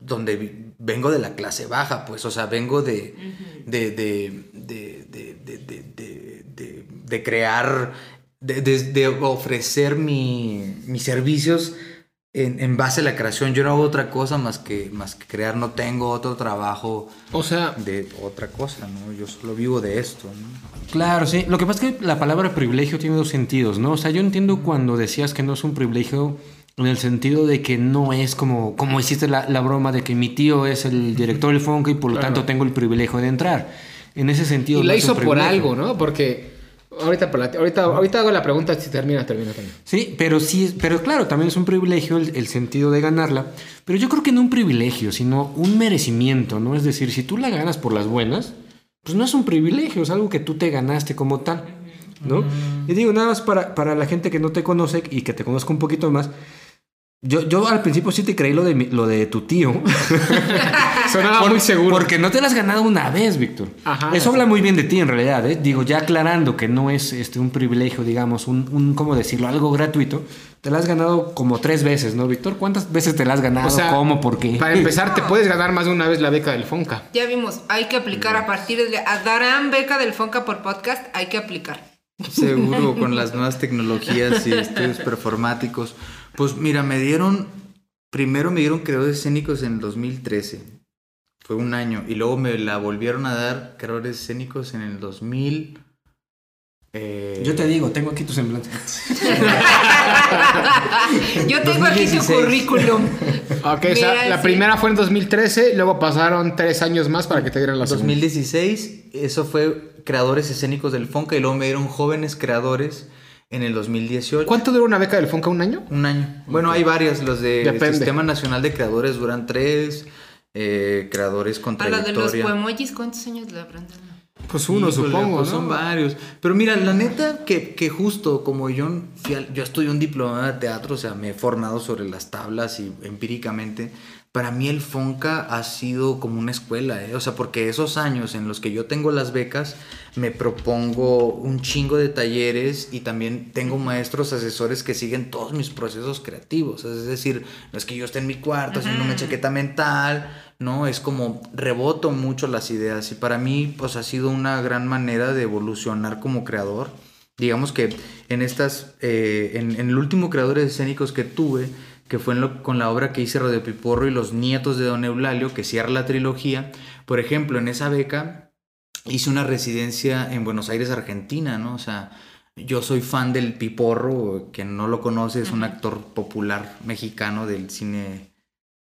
donde vengo de la clase baja, pues, o sea, vengo de, de, de, de, de, de, de, de- de- de crear, de, de- de ofrecer mi, mis servicios en, en base a la creación. Yo no hago otra cosa más que, más que crear, no tengo otro trabajo O sea, de otra cosa, ¿no? Yo solo vivo de esto, ¿no? Claro, sí. Lo que pasa es que la palabra privilegio tiene dos sentidos, ¿no? O sea, yo entiendo cuando decías que no es un privilegio en el sentido de que no es como, como hiciste la, la broma de que mi tío es el director del Fonca y por lo Claro. tanto tengo el privilegio de entrar. En ese sentido. y la hizo por algo, ¿no? Porque ahorita, ahorita, ahorita hago la pregunta si termina, termina, termina. Sí, pero sí, pero claro, también es un privilegio el, el sentido de ganarla. Pero yo creo que no un privilegio, sino un merecimiento, ¿no? Es decir, si tú la ganas por las buenas, pues no es un privilegio, es algo que tú te ganaste como tal, ¿no? Y digo, nada más para, para la gente que no te conoce y que te conozca un poquito más. Yo, yo al principio sí te creí lo de, mi- lo de tu tío. [LAUGHS] Sonaba Por- muy seguro. Porque no te la has ganado una vez, Víctor. Ajá. Eso habla muy bien de ti, en realidad. ¿eh? Digo, ya aclarando que no es este, un privilegio, digamos, un, un, ¿cómo decirlo? Algo gratuito. Te la has ganado como tres veces, ¿no, Víctor? ¿Cuántas veces te la has ganado? O sea, ¿Cómo? ¿Por qué? Para empezar, [LAUGHS] te puedes ganar más de una vez la beca del Fonca. Ya vimos, hay que aplicar a partir de... a- Darán beca del Fonca por podcast, hay que aplicar. Seguro, con las [LAUGHS] nuevas tecnologías y estudios performáticos. Pues mira, me dieron, primero me dieron creadores escénicos en el 2013. Fue un año. Y luego me la volvieron a dar creadores escénicos en el 2000. eh, Yo te digo, tengo aquí tu semblante. [LAUGHS] Yo tengo aquí su 2016. currículum. Ok, o sea, la sí. primera fue en 2013, luego pasaron tres años más para que te dieran la segunda. 2016, eso fue creadores escénicos del Fonca. Y luego me dieron jóvenes creadores en el 2018. ¿Cuánto dura una beca del Fonca? ¿Un año? Un año. Bueno, hay varias. Los del Depende. Sistema Nacional de Creadores duran tres. eh, creadores con A la de los poemojis, ¿cuántos años le habrán dado? Pues uno, Híjole, supongo, pues ¿no? Son varios. Pero mira, la neta que, que justo como yo, fui al- yo estudié un diploma de teatro, o sea, me he formado sobre las tablas y empíricamente. Para mí el Fonca ha sido como una escuela, ¿eh? O sea, porque esos años en los que yo tengo las becas, me propongo un chingo de talleres y también tengo maestros asesores que siguen todos mis procesos creativos. Es decir, no es que yo esté en mi cuarto haciendo una chaqueta mental, ¿no? Es como reboto mucho las ideas y para mí pues ha sido una gran manera de evolucionar como creador. Digamos que en estas, eh, en, en el último creadores escénicos que tuve, que fue lo- con la obra que hice Radio Piporro y los nietos de Don Eulalio, que cierra la trilogía, por ejemplo, en esa beca hice una residencia en Buenos Aires, Argentina, ¿no? O sea, yo soy fan del Piporro, quien no lo conoce, es un actor popular mexicano del cine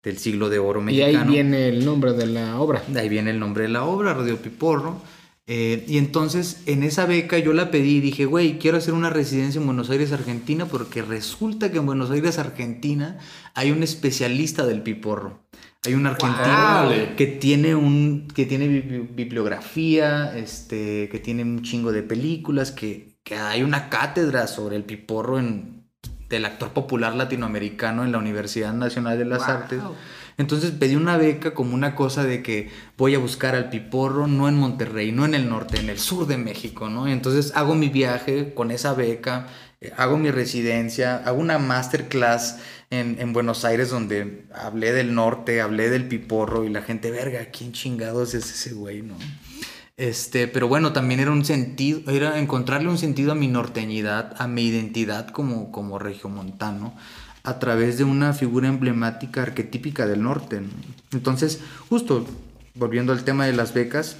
del siglo de oro Y ahí mexicano. viene el nombre de la obra. De ahí viene el nombre de la obra, Radio Piporro. Eh, y entonces en esa beca yo la pedí y dije, güey, quiero hacer una residencia en Buenos Aires, Argentina, porque resulta que en Buenos Aires, Argentina, hay un especialista del piporro. Hay un argentino que tiene un que tiene bibli- bibliografía, este, que tiene un chingo de películas, que, que hay una cátedra sobre el piporro en, del actor popular latinoamericano en la Universidad Nacional de las Wow. Artes. Entonces pedí una beca como una cosa de que voy a buscar al piporro, no en Monterrey, no en el norte, en el sur de México, ¿no? Entonces hago mi viaje con esa beca, eh, hago mi residencia, hago una masterclass en, en Buenos Aires donde hablé del norte, hablé del piporro y la gente, verga, ¿quién chingados es ese güey, no? Este, pero bueno, también era un sentido, era encontrarle un sentido a mi norteñidad, a mi identidad como, como regiomontano, a través de una figura emblemática arquetípica del norte. ¿no? Entonces, justo volviendo al tema de las becas,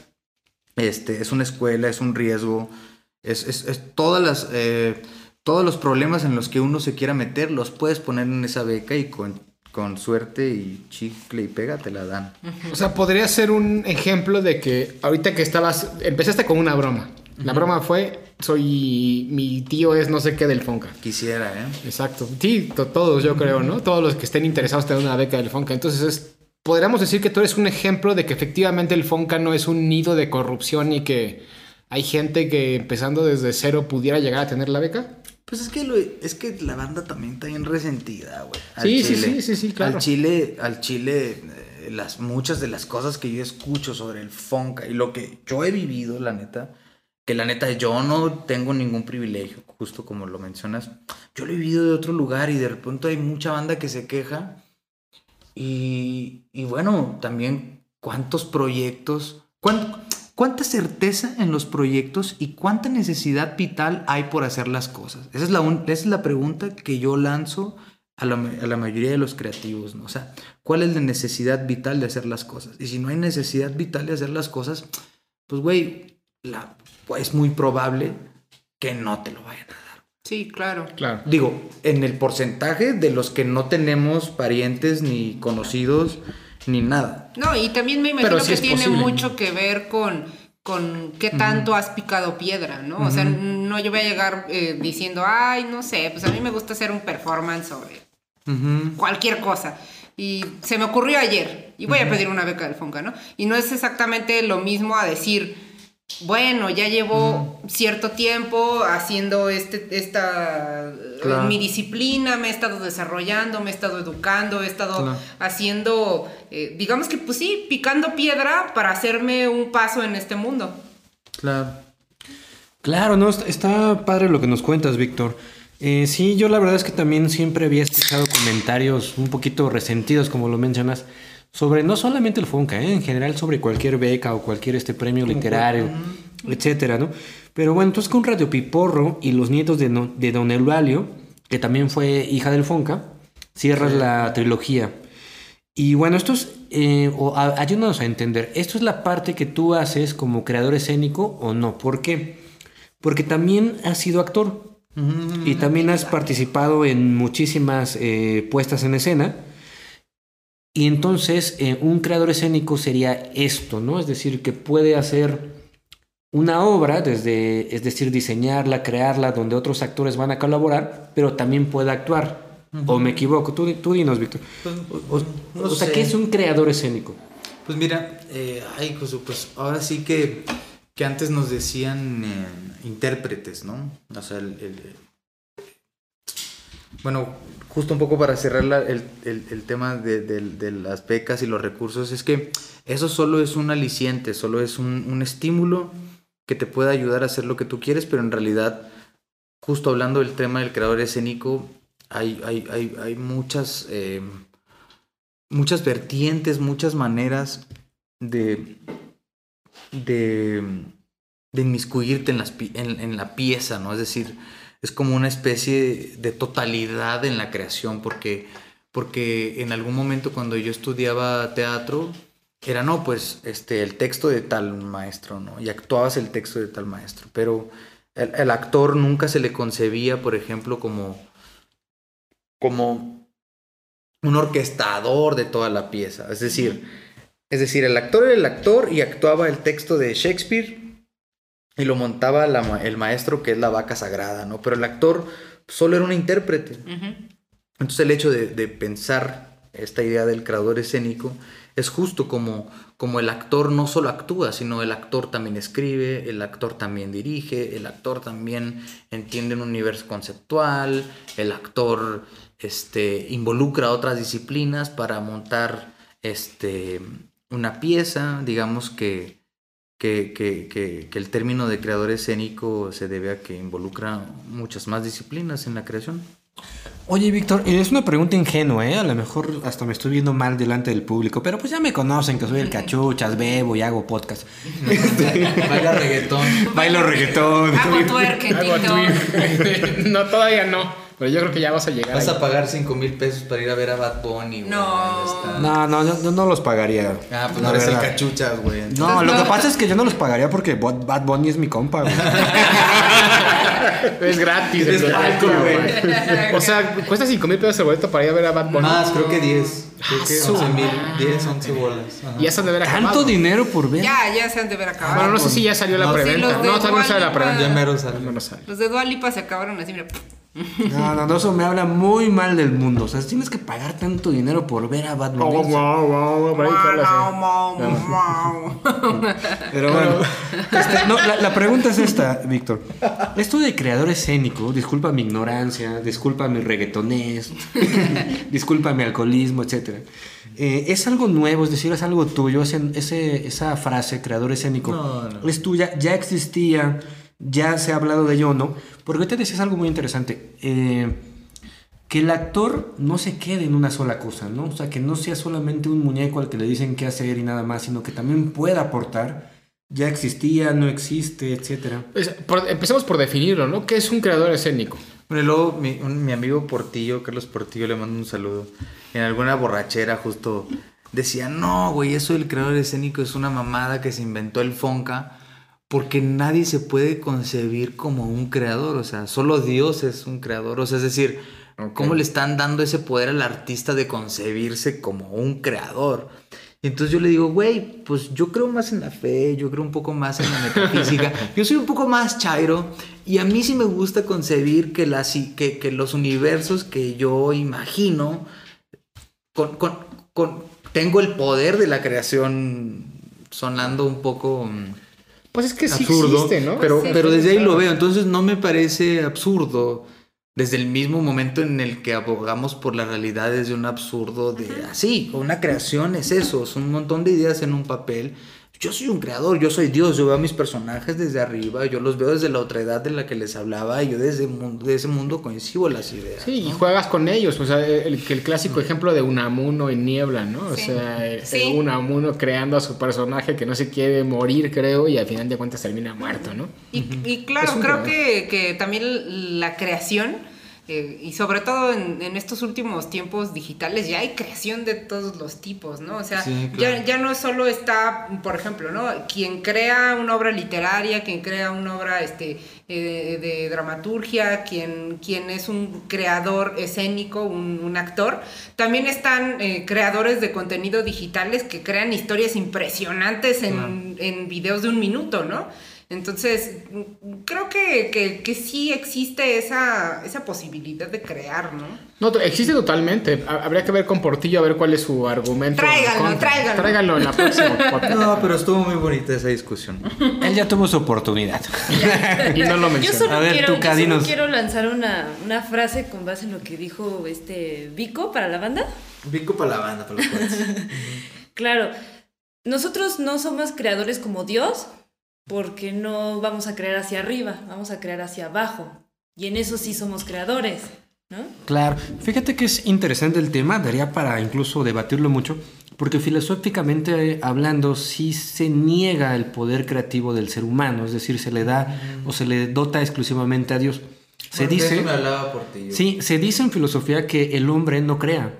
este, es una escuela, es un riesgo, es, es- es todas las, eh, todos los problemas en los que uno se quiera meter, los puedes poner en esa beca y con, con suerte y chicle y pega te la dan. O sea, podría ser un ejemplo de que ahorita que estabas, empezaste con una broma. La broma fue, soy, mi tío es no sé qué del Fonca. Quisiera, ¿eh? Exacto. Sí, to- todos yo creo, ¿no? Todos los que estén interesados en una beca del Fonca. Entonces, es, podríamos decir que tú eres un ejemplo de que efectivamente el Fonca no es un nido de corrupción y que hay gente que empezando desde cero pudiera llegar a tener la beca. Pues es que lo- es que la banda también está bien resentida, güey. Sí, sí, sí, sí, sí, claro. Al Chile, al Chile, eh, las muchas de las cosas que yo escucho sobre el funk y lo que yo he vivido, la neta, que la neta yo no tengo ningún privilegio, justo como lo mencionas. Yo lo he vivido de otro lugar y de repente hay mucha banda que se queja. Y, y bueno, también cuántos proyectos, cuán- cuánta certeza en los proyectos y cuánta necesidad vital hay por hacer las cosas. Esa es la, esa es la pregunta que yo lanzo a la, a la mayoría de los creativos, ¿no? O sea, ¿cuál es la necesidad vital de hacer las cosas? Y si no hay necesidad vital de hacer las cosas, pues güey, la- es muy probable que no te lo vayan a dar. Sí, claro. Claro. Digo, en el porcentaje de los que no tenemos parientes ni conocidos ni nada. No, y también me imagino sí que tiene posible. mucho que ver con, con qué tanto has picado piedra, ¿no? O sea, no yo voy a llegar eh, diciendo, ay, no sé, pues a mí me gusta hacer un performance sobre cualquier cosa. Y se me ocurrió ayer y voy a pedir una beca del Fonca, ¿no? Y no es exactamente lo mismo a decir, bueno, ya llevo cierto tiempo haciendo este, esta, Claro. mi disciplina, me he estado desarrollando, me he estado educando, he estado Claro. haciendo, eh, digamos que pues sí, picando piedra para hacerme un paso en este mundo. Claro. Claro, no, está, está padre lo que nos cuentas, Víctor. Eh, sí, yo la verdad es que también siempre había escuchado comentarios un poquito resentidos, como lo mencionas, sobre no solamente el Fonca, ¿eh? en general sobre cualquier beca o cualquier este premio literario, etcétera, ¿no? Pero bueno, entonces con Radio Piporro y los nietos de, no- de Don Eulalio, que también fue hija del Fonca, cierras la trilogía. Y bueno, esto es, eh, o a- ayúdanos a entender, ¿esto es la parte que tú haces como creador escénico o no? ¿Por qué? Porque también has sido actor y también has participado en muchísimas eh, puestas en escena. Y entonces eh, un creador escénico sería esto, ¿no? Es decir, que puede hacer una obra, desde, es decir, diseñarla, crearla, donde otros actores van a colaborar, pero también puede actuar. ¿O me equivoco? Tú, tú dinos, Víctor. Pues, O, o- no o sea. ¿qué es un creador escénico? Pues mira, eh, ay, Josu, pues ahora sí que, que antes nos decían eh, intérpretes, ¿no? O sea, el, el- bueno, justo un poco para cerrar el, el- el tema de, de- las becas y los recursos, es que eso solo es un aliciente, solo es un, un estímulo que te puede ayudar a hacer lo que tú quieres, pero en realidad, justo hablando del tema del creador escénico, hay, hay, hay, hay muchas... eh, muchas vertientes, muchas maneras de, de, de inmiscuirte en, las, en, en la pieza, ¿no? Es decir, es como una especie de totalidad en la creación, porque, porque en algún momento cuando yo estudiaba teatro, era, no, pues, este, el texto de tal maestro, ¿no? Y actuabas el texto de tal maestro, pero el, el actor nunca se le concebía, por ejemplo, como, como un orquestador de toda la pieza. Es decir, es decir, el actor era el actor y actuaba el texto de Shakespeare y lo montaba la el maestro que es la vaca sagrada, ¿no? Pero el actor solo era un intérprete. Entonces el hecho de, de pensar esta idea del creador escénico es justo como, como el actor no solo actúa, sino el actor también escribe, el actor también dirige, el actor también entiende un universo conceptual, el actor este, involucra otras disciplinas para montar este, una pieza, digamos que, que, que- que- que el término de creador escénico se debe a que involucra muchas más disciplinas en la creación. Oye, Víctor, y es una pregunta ingenua, ¿eh? A lo mejor hasta me estoy viendo mal delante del público, pero pues ya me conocen que soy el cachuchas, bebo y hago podcast. [LAUGHS] Baila reggaetón. Bailo reggaetón. Hago tweet. [LAUGHS] no, todavía no. Pero yo creo que ya vas a llegar. Vas ahí. a pagar 5 mil pesos para ir a ver a Bad Bunny, güey. No. No, no, yo, yo no los pagaría. Ah, pues no eres el cachuchas, güey. No, lo que [LAUGHS] pasa es que yo no los pagaría porque Bad Bunny es mi compa, güey. [LAUGHS] Es gratis. Es boleto, güey. [LAUGHS] O sea, cuesta 5 mil pesos el boleto para ir a ver a Bad Bunny. Más, creo que 10. Creo que su 11 mil. madre. 10, 11 bolas. Ajá. Y ya se han de ver Tanto acabado. dinero por ver. Ya, ya se han de ver acabado. Bueno, no sé si ya salió la preventa. no, todavía no sale la preventa. Ya mero sale. Los de Dualipa se acabaron así, mira. No, no, no, eso me habla muy mal del mundo. O sea, tienes que pagar tanto dinero por ver a Bad Bunny. Oh, wow, wow, eh. Mau. [LAUGHS] Pero bueno, este, no, la, la pregunta es esta, Víctor. Esto de creador escénico, disculpa mi ignorancia, disculpa mi reggaetonés, [LAUGHS] disculpa mi alcoholismo, etc. ¿Es algo nuevo? Es decir, es algo tuyo, ese, ese- esa frase, creador escénico, No, no. es tuya, ya existía, ya se ha hablado de ello, ¿no? Porque ahorita decías algo muy interesante. eh, que el actor no se quede en una sola cosa, ¿no? O sea, que no sea solamente un muñeco al que le dicen qué hacer y nada más, sino que también pueda aportar. Ya existía, no existe, etcétera. Pues, por- empecemos por definirlo, ¿no? ¿Qué es un creador escénico? Bueno, y luego mi, un- mi amigo Portillo, Carlos Portillo, le mando un saludo. En alguna borrachera justo decía, no, güey, eso del creador escénico es una mamada que se inventó el Fonca porque nadie se puede concebir como un creador, o sea, solo Dios es un creador, o sea, es decir, ¿cómo le están dando ese poder al artista de concebirse como un creador? Y entonces yo le digo, güey, pues yo creo más en la fe, yo creo un poco más en la metafísica, [LAUGHS] yo soy un poco más chairo y a mí sí me gusta concebir que, las, que, que los universos que yo imagino, con, con- con- tengo el poder de la creación sonando un poco... Pues es que sí absurdo, existe, ¿no? pero, Sí, pero sí, desde ahí claro. lo veo, entonces no me parece absurdo desde el mismo momento en el que abogamos por la realidad desde un absurdo de así, una creación es eso, es un montón de ideas en un papel. Yo soy un creador, yo soy Dios, yo veo a mis personajes desde arriba, yo los veo desde la otra edad de la que les hablaba y yo desde, mundo, de ese mundo coincido las ideas. Sí, y juegas con ellos. O sea, el, que el clásico ejemplo de Unamuno en Niebla, ¿no? O Sí. sea, Sí. Unamuno creando a su personaje que no se quiere morir, creo, y al final de cuentas termina muerto, ¿no? Y, y claro, creo que también la creación, eh, y sobre todo en, en estos últimos tiempos digitales, ya hay creación de todos los tipos, ¿no? O sea, Sí, claro. ya, ya no solo está, por ejemplo, ¿no? Quien crea una obra literaria, quien crea una obra este, eh, de dramaturgia, quien, quien es un creador escénico, un, un actor, también están eh, creadores de contenido digitales que crean historias impresionantes en, en videos de un minuto, ¿no? Entonces, creo que, que, que sí existe esa, esa posibilidad de crear, ¿no? No, existe totalmente. Ha- Habría que ver con Portillo a ver cuál es su argumento. en Tráiganlo, contra. tráiganlo. Tráiganlo en la próxima. [LAUGHS] No, pero estuvo muy bonita esa discusión. Él ya tuvo su oportunidad. [LAUGHS] Y no lo Yo menciona. solo, A ver, quiero, tú, yo solo quiero lanzar una, una frase con base en lo que dijo este Vico para la banda. Vico para la banda, para los cuates. [LAUGHS] Claro, nosotros no somos creadores como Dios porque no vamos a crear hacia arriba, vamos a crear hacia abajo. Y en eso sí somos creadores, ¿no? Claro, fíjate que es interesante el tema, daría para incluso debatirlo mucho, porque filosóficamente hablando sí se niega el poder creativo del ser humano, es decir, se le da o se le dota exclusivamente a Dios. Se dice, hablaba Portillo. sí, se dice en filosofía que el hombre no crea,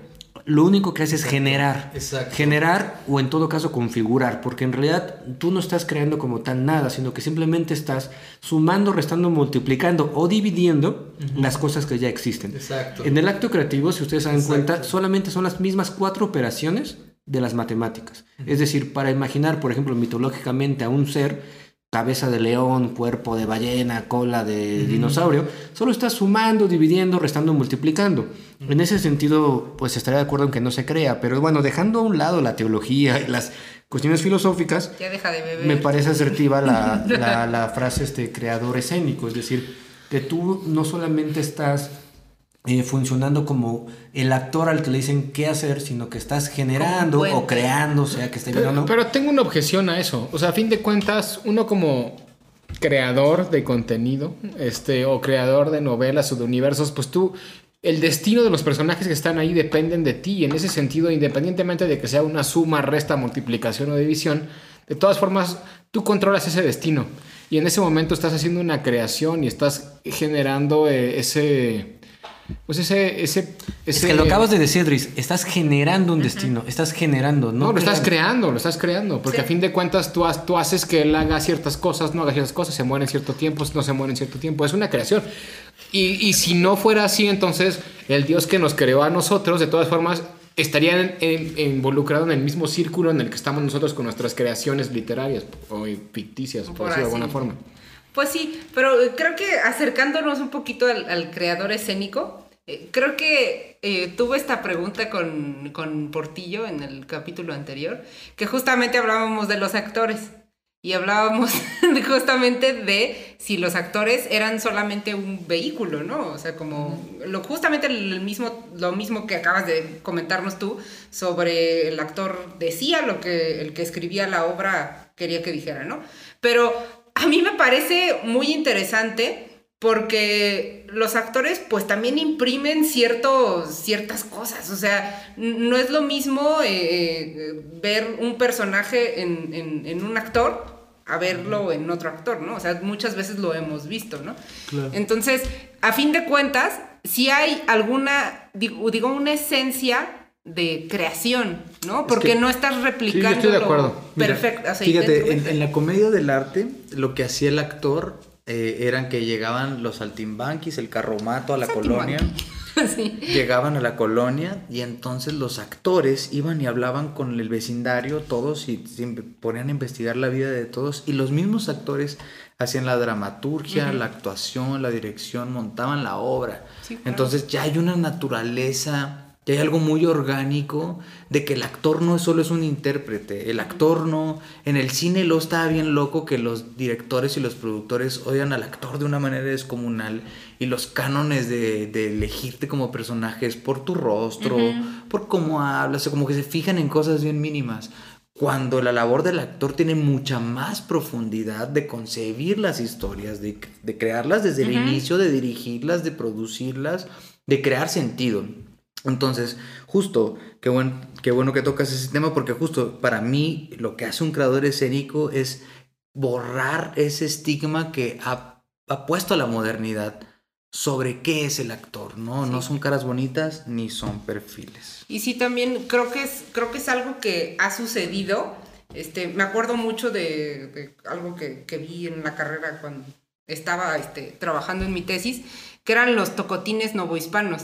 lo único que hace es generar. Exacto. Generar o en todo caso configurar, porque en realidad tú no estás creando como tal nada, sino que simplemente estás sumando, restando, multiplicando o dividiendo las cosas que ya existen. Exacto. En el acto creativo, si ustedes se dan Exacto. cuenta, solamente son las mismas cuatro operaciones de las matemáticas. Es decir, para imaginar, por ejemplo, mitológicamente a un ser, cabeza de león, cuerpo de ballena, cola de dinosaurio, solo estás sumando, dividiendo, restando, multiplicando. En ese sentido, pues estaría de acuerdo en que no se crea, pero bueno, dejando a un lado la teología y las cuestiones filosóficas, Ya deja de beber. me parece asertiva la, la- [LAUGHS] la frase este, creador escénico, es decir, que tú no solamente estás eh, funcionando como el actor al que le dicen qué hacer, sino que estás generando o creando, sea que esté bien o Pero, no. pero tengo una objeción a eso. O sea, a fin de cuentas, uno como creador de contenido, este, o creador de novelas o de universos, pues tú, el destino de los personajes que están ahí dependen de ti. Y en ese sentido, independientemente de que sea una suma, resta, multiplicación o división, de todas formas, tú controlas ese destino. Y en ese momento estás haciendo una creación y estás generando eh, ese. Pues ese. ese, Es ese que lo acabas de decir, Dris, estás generando un destino, estás generando, ¿no? no, lo estás creando. lo estás creando, porque Sí. a fin de cuentas tú, has- tú haces que él haga ciertas cosas, no haga ciertas cosas, se muere en cierto tiempo, no se muere en cierto tiempo, es una creación. Y, y si no fuera así, entonces el Dios que nos creó a nosotros, de todas formas, estaría en- en- involucrado en el mismo círculo en el que estamos nosotros con nuestras creaciones literarias o ficticias, por, Por decirlo de alguna forma. Pues sí, pero eh, creo que acercándonos un poquito al, al creador escénico, eh, creo que eh, tuve esta pregunta con, con Portillo en el capítulo anterior, que justamente hablábamos de los actores y hablábamos [LAUGHS] justamente de si los actores eran solamente un vehículo, ¿no? O sea, como lo, justamente el mismo, lo mismo que acabas de comentarnos tú sobre el actor decía lo que el que escribía la obra quería que dijera, ¿no? Pero a mí me parece muy interesante porque los actores pues también imprimen ciertos, ciertas cosas, o sea, no es lo mismo eh, eh, ver un personaje en, en- en un actor a verlo en otro actor, ¿no? O sea, muchas veces lo hemos visto, ¿no? Entonces, a fin de cuentas, si hay alguna, digo, digo, una esencia de creación, ¿no? Porque que- no estás replicando estoy de acuerdo. Mira, perfecto. o sea, fíjate, en, en la comedia del arte, lo que hacía el actor eh, eran que llegaban los saltimbanquis, el carromato a la colonia. [LAUGHS] Sí. Llegaban a la colonia y entonces los actores iban y hablaban con el vecindario, todos, y se ponían a investigar la vida de todos. Y los mismos actores hacían la dramaturgia, la actuación, la dirección, montaban la obra. Sí, claro. Entonces ya hay una naturaleza, ya hay algo muy orgánico de que el actor no solo es un intérprete, el actor no, en el cine lo estaba bien loco que los directores y los productores odian al actor de una manera descomunal y los cánones de, de elegirte como personajes por tu rostro, por cómo hablas, o como que se fijan en cosas bien mínimas. Cuando la labor del actor tiene mucha más profundidad de concebir las historias, de, de crearlas desde el inicio, de dirigirlas, de producirlas, de crear sentido. Entonces, justo, qué, buen, qué bueno que tocas ese tema porque justo para mí lo que hace un creador escénico es borrar ese estigma que ha, ha puesto la modernidad sobre qué es el actor, ¿no? No son caras bonitas ni son perfiles. Y sí, también creo que es, creo que es algo que ha sucedido. Este, me acuerdo mucho de, de algo que, que vi en la carrera cuando estaba este, trabajando en mi tesis, que eran los tocotines novohispanos.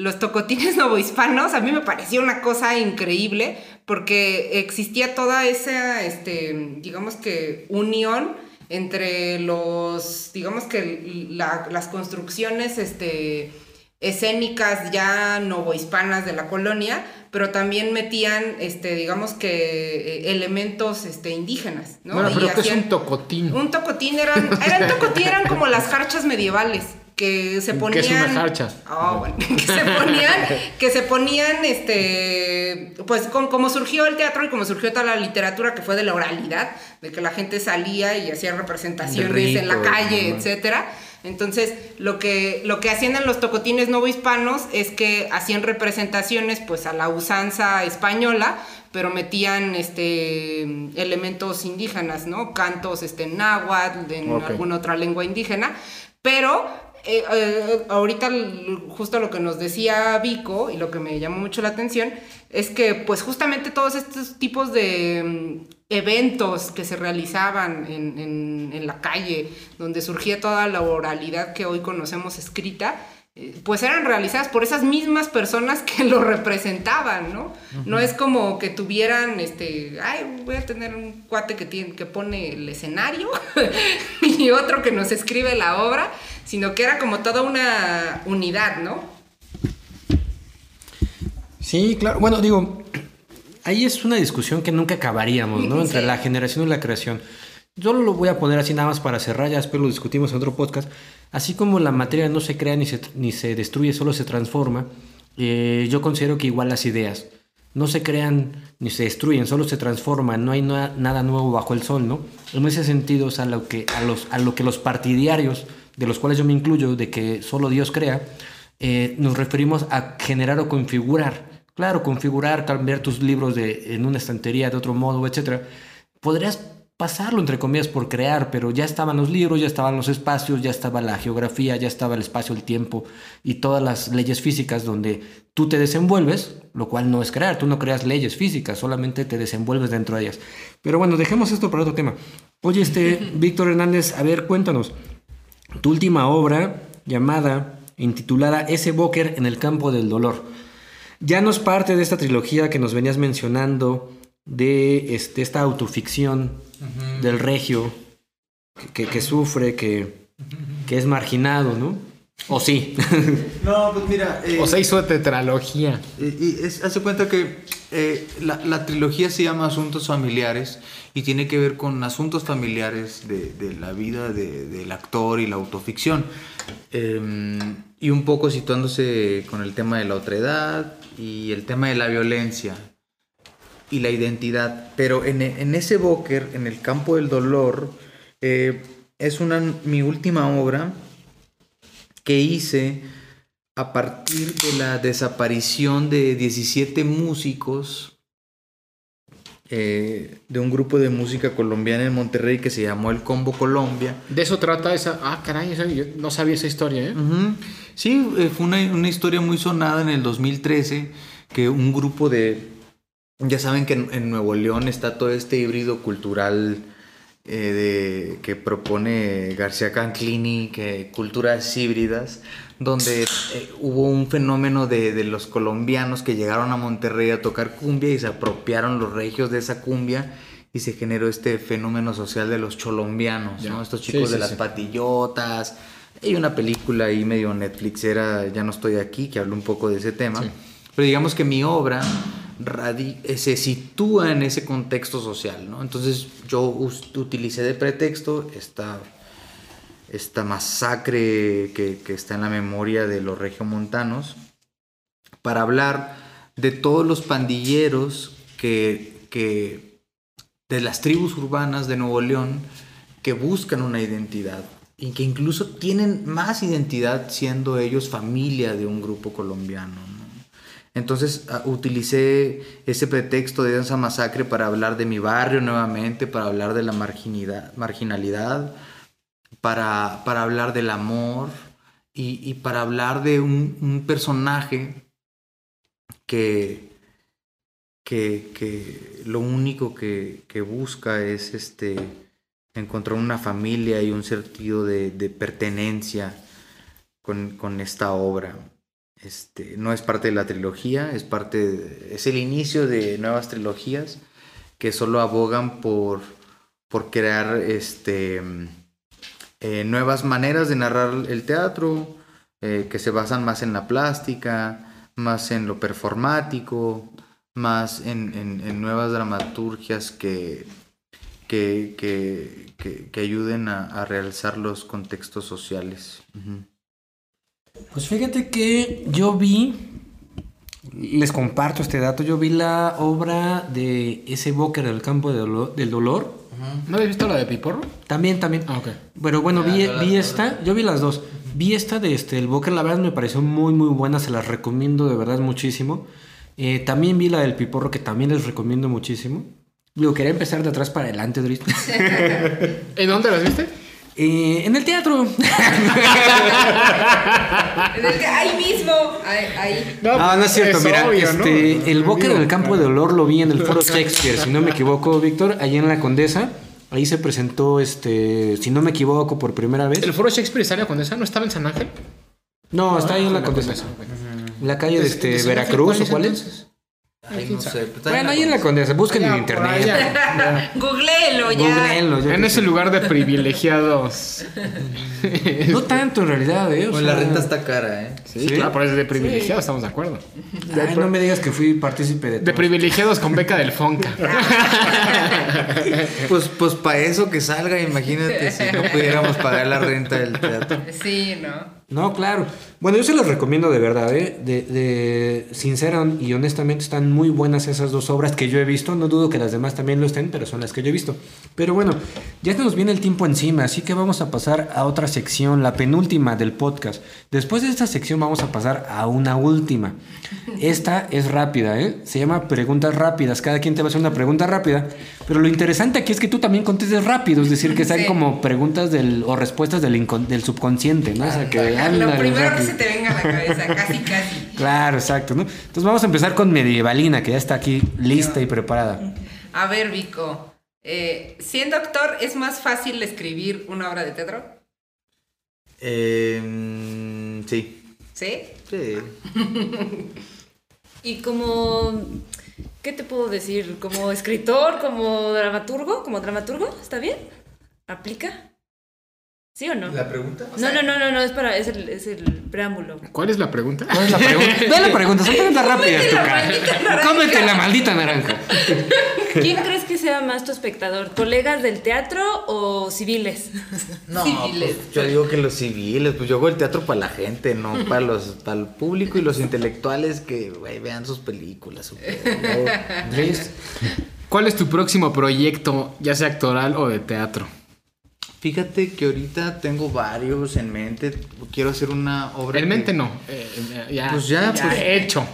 Los tocotines [LAUGHS] novohispanos a mí me pareció una cosa increíble porque existía toda esa, este, digamos que, unión entre los, digamos que la- las construcciones este, escénicas ya novohispanas de la colonia, pero también metían, este, digamos que eh, elementos este, indígenas, ¿no? Bueno, Y pero ¿qué es un tocotín? un tocotín eran, eran tocotín eran como las jarchas medievales que se ¿Qué ponían. es una jarcha? Ah, bueno, [LAUGHS] que se ponían, que se ponían, este, pues con, como surgió el teatro y como surgió toda la literatura que fue de la oralidad, de que la gente salía y hacía representaciones en la calle, etcétera. Entonces, lo que, lo que hacían en los tocotines novohispanos es que hacían representaciones pues a la usanza española, pero metían este elementos indígenas, ¿no? Cantos este en náhuatl, en alguna otra lengua indígena, pero eh, eh, ahorita justo lo que nos decía Vico y lo que me llamó mucho la atención es que pues justamente todos estos tipos de mm, eventos que se realizaban en, en- en la calle, donde surgía toda la oralidad que hoy conocemos escrita, pues eran realizadas por esas mismas personas [LAUGHS] que lo representaban, ¿no? No es como que tuvieran, este, ay, voy a tener un cuate que, tiene, que pone el escenario [LAUGHS] y otro que nos escribe la obra, sino que era como toda una unidad, ¿no? Sí, claro. Bueno, digo, ahí es una discusión que nunca acabaríamos, ¿no? [LAUGHS] Entre Sí. la generación y la creación. Yo lo voy a poner así nada más para cerrar, ya después lo discutimos en otro podcast. Así como la materia no se crea ni se, ni se destruye, solo se transforma, eh, yo considero que igual las ideas no se crean ni se destruyen, solo se transforman, no hay na- nada nuevo bajo el sol, ¿no? En ese sentido es a lo que, a los, a lo que los partidarios, de los cuales yo me incluyo, de que solo Dios crea, eh, nos referimos a generar o configurar. Claro, configurar, cambiar tus libros de, en una estantería de otro modo, etc. Podrías pasarlo, entre comillas, por crear, pero ya estaban los libros, ya estaban los espacios, ya estaba la geografía, ya estaba el espacio, el tiempo y todas las leyes físicas donde tú te desenvuelves, lo cual no es crear, tú no creas leyes físicas, solamente te desenvuelves dentro de ellas. Pero bueno, dejemos esto para otro tema. Oye, este, [LAUGHS] Víctor Hernández, a ver, cuéntanos, tu última obra llamada, intitulada Ese Bóker en el campo del dolor. Ya no es parte de esta trilogía que nos venías mencionando de este, esta autoficción del regio que, que sufre, que, que es marginado, ¿no? O sí. [LAUGHS] No, pues mira. eh, O se hizo tetralogía. Eh, Y es, hace cuenta que eh, la, la trilogía se llama Asuntos Familiares y tiene que ver con asuntos familiares de, de la vida de- del actor y la autoficción. Eh, y un poco situándose con el tema de la otredad y el tema de la violencia y la identidad. Pero en, en ese Bóker, en el campo del dolor, eh, es una, mi última obra que hice a partir de la desaparición de 17 músicos eh, de un grupo de música colombiana en Monterrey que se llamó el Combo Colombia. De eso trata esa. Ah, caray, yo no sabía esa historia, ¿eh? Sí, eh, fue una, una historia muy sonada en el 2013 que un grupo de... Ya saben que en, en Nuevo León está todo este híbrido cultural eh, de, que propone García Canclini, que culturas híbridas, donde eh, hubo un fenómeno de, de los colombianos que llegaron a Monterrey a tocar cumbia y se apropiaron los regios de esa cumbia y se generó este fenómeno social de los cholombianos. ¿no? Estos chicos sí, de las sí. patillotas. Hay una película ahí medio Netflixera, Ya no estoy aquí, que habla un poco de ese tema. Pero digamos que mi obra se sitúa en ese contexto social, ¿no? Entonces yo utilicé de pretexto esta, esta masacre que, que está en la memoria de los regiomontanos para hablar de todos los pandilleros que, que de las tribus urbanas de Nuevo León que buscan una identidad y que incluso tienen más identidad siendo ellos familia de un grupo colombiano. ¿no? Entonces ah, utilicé ese pretexto de esa masacre para hablar de mi barrio nuevamente, para hablar de la marginalidad, para, para hablar del amor y, para hablar de un, un personaje que, que, que lo único que, que busca es este, encontrar una familia y un sentido de, de pertenencia con, con esta obra. Este, no es parte de la trilogía, es parte es el inicio de nuevas trilogías que solo abogan por, por crear este, eh, nuevas maneras de narrar el teatro, eh, que se basan más en la plástica, más en lo performático, más en, en- nuevas dramaturgias que, que, que- que- ayuden a, a realzar los contextos sociales. Pues fíjate que yo vi, les comparto este dato, yo vi la obra de ese Booker del campo de dolo- del dolor. ¿No habéis visto la de Piporro? También, también. Ah, ok. Pero bueno, vi, vi esta, yo vi las dos. Vi esta de este, el Booker, la verdad me pareció muy, muy buena, se las recomiendo de verdad muchísimo. Eh, también vi la del Piporro, que también les recomiendo muchísimo. Digo, quería empezar de atrás para adelante, Dries. [LAUGHS] ¿En dónde las viste? Eh, en el teatro. [LAUGHS] Ahí mismo. Ahí. ahí. Ah, no es cierto, es mira, obvio, ¿no? este, el Digo, del campo de olor lo vi en el foro Shakespeare, si no me equivoco, Víctor, allí en la Condesa. Ahí se presentó, este, si no me equivoco, por primera vez. ¿El foro Shakespeare está en la Condesa? ¿No estaba en San Ángel? No, está ahí en la Ah, Condesa. En la calle de ¿De- este, de San Ángel Veracruz cuál o cuál es? Ay, no sé, está Bueno, ahí en la Condesa, busquen en internet. [LAUGHS] ya. Googleelo ya. Googleenlo, yo En ese sé. lugar de privilegiados. [LAUGHS] No tanto en realidad, eh. o Bueno, la renta está cara, ¿eh? Sí, ¿Sí? claro, pero es de privilegiados, estamos de acuerdo. Ay, no me digas que fui partícipe de De todo. privilegiados con beca del Fonca. [LAUGHS] Pues, pues para eso que salga, imagínate si no pudiéramos pagar la renta del teatro. Sí, ¿no? No, claro. Bueno, yo se los recomiendo de verdad, ¿eh? De, de sincera y honestamente están muy buenas esas dos obras que yo he visto. No dudo que las demás también lo estén, pero son las que yo he visto. Pero bueno, ya nos viene el tiempo encima, así que vamos a pasar a otra sección, la penúltima del podcast. Después de esta sección vamos a pasar a una última. Esta es rápida, ¿eh? Se llama preguntas rápidas. Cada quien te va a hacer una pregunta rápida. Pero lo interesante aquí es que tú también contestes rápido, es decir, que sean Sí. como preguntas del, o respuestas del, del subconsciente, ¿no? O sea, que Lo primero que se te venga a la cabeza, [LAUGHS] casi, casi. Claro, exacto, ¿no? Entonces vamos a empezar con Medievalina, que ya está aquí lista y preparada. A ver, Vico. eh, siendo actor, ¿es más fácil escribir una obra de teatro? Eh, mm, sí. ¿Sí? Sí. [LAUGHS] Y como, ¿qué te puedo decir? ¿Como escritor? ¿Como dramaturgo? ¿Como dramaturgo? ¿Está bien? ¿Aplica? ¿Sí o no? pregunta? No, no, no, no, no, es para, es el, es el preámbulo. ¿Cuál es la pregunta? ¿Cuál es la pregunta? Ve la pregunta, son preguntas rápidas, tu cara. Cómete la maldita naranja. ¿Quién crees que sea más tu espectador? ¿Colegas del teatro o civiles? No, Civiles. pues, yo digo que los civiles, pues yo hago el teatro para la gente, no para los para el público y los intelectuales que güey, vean sus películas. ¿Cuál es tu próximo proyecto, ya sea actoral o de teatro? Fíjate que ahorita tengo varios en mente. Quiero hacer una obra. En que- mente no. eh, ya, Pues ya, ya pues- hecho.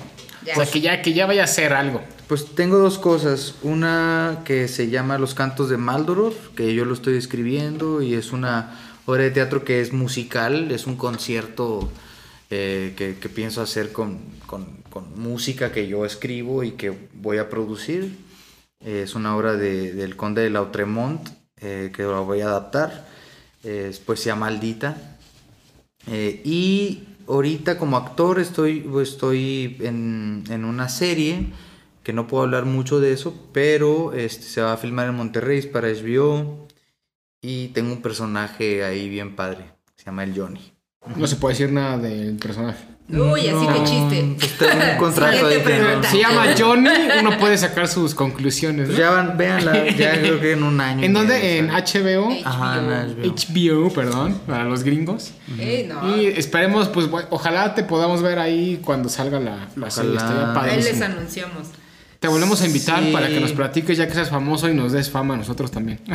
Ya. O sea, que ya, que ya vaya a ser algo. Pues tengo dos cosas. Una que se llama Los Cantos de Maldoror, que yo lo estoy escribiendo y es una obra de teatro que es musical, es un concierto eh, que, que pienso hacer con, con- con música que yo escribo y que voy a producir. Eh, es una obra de- del conde de Lautremont eh, que la voy a adaptar. Eh, es poesía maldita. Eh, y ahorita como actor estoy, estoy en, en una serie que no puedo hablar mucho de eso, pero este, se va a filmar en Monterrey, para HBO. Y tengo un personaje ahí bien padre, se llama el Johnny. No se puede decir nada del personaje. Uy, así que chiste. Pues tengo un [LAUGHS] contrato ahí que no-. Se llama Johnny, [LAUGHS] uno puede sacar sus conclusiones. ¿no? ya van, véanla, ya creo que en un año. ¿En dónde? En sale. HBO. Ajá, en HBO. HBO, perdón, para los gringos. Eh, no. Y esperemos, pues, ojalá te podamos ver ahí cuando salga la, la serie. Ahí les anunciamos. Te volvemos a invitar Sí. para que nos platiques ya que seas famoso y nos des fama a nosotros también. [LAUGHS]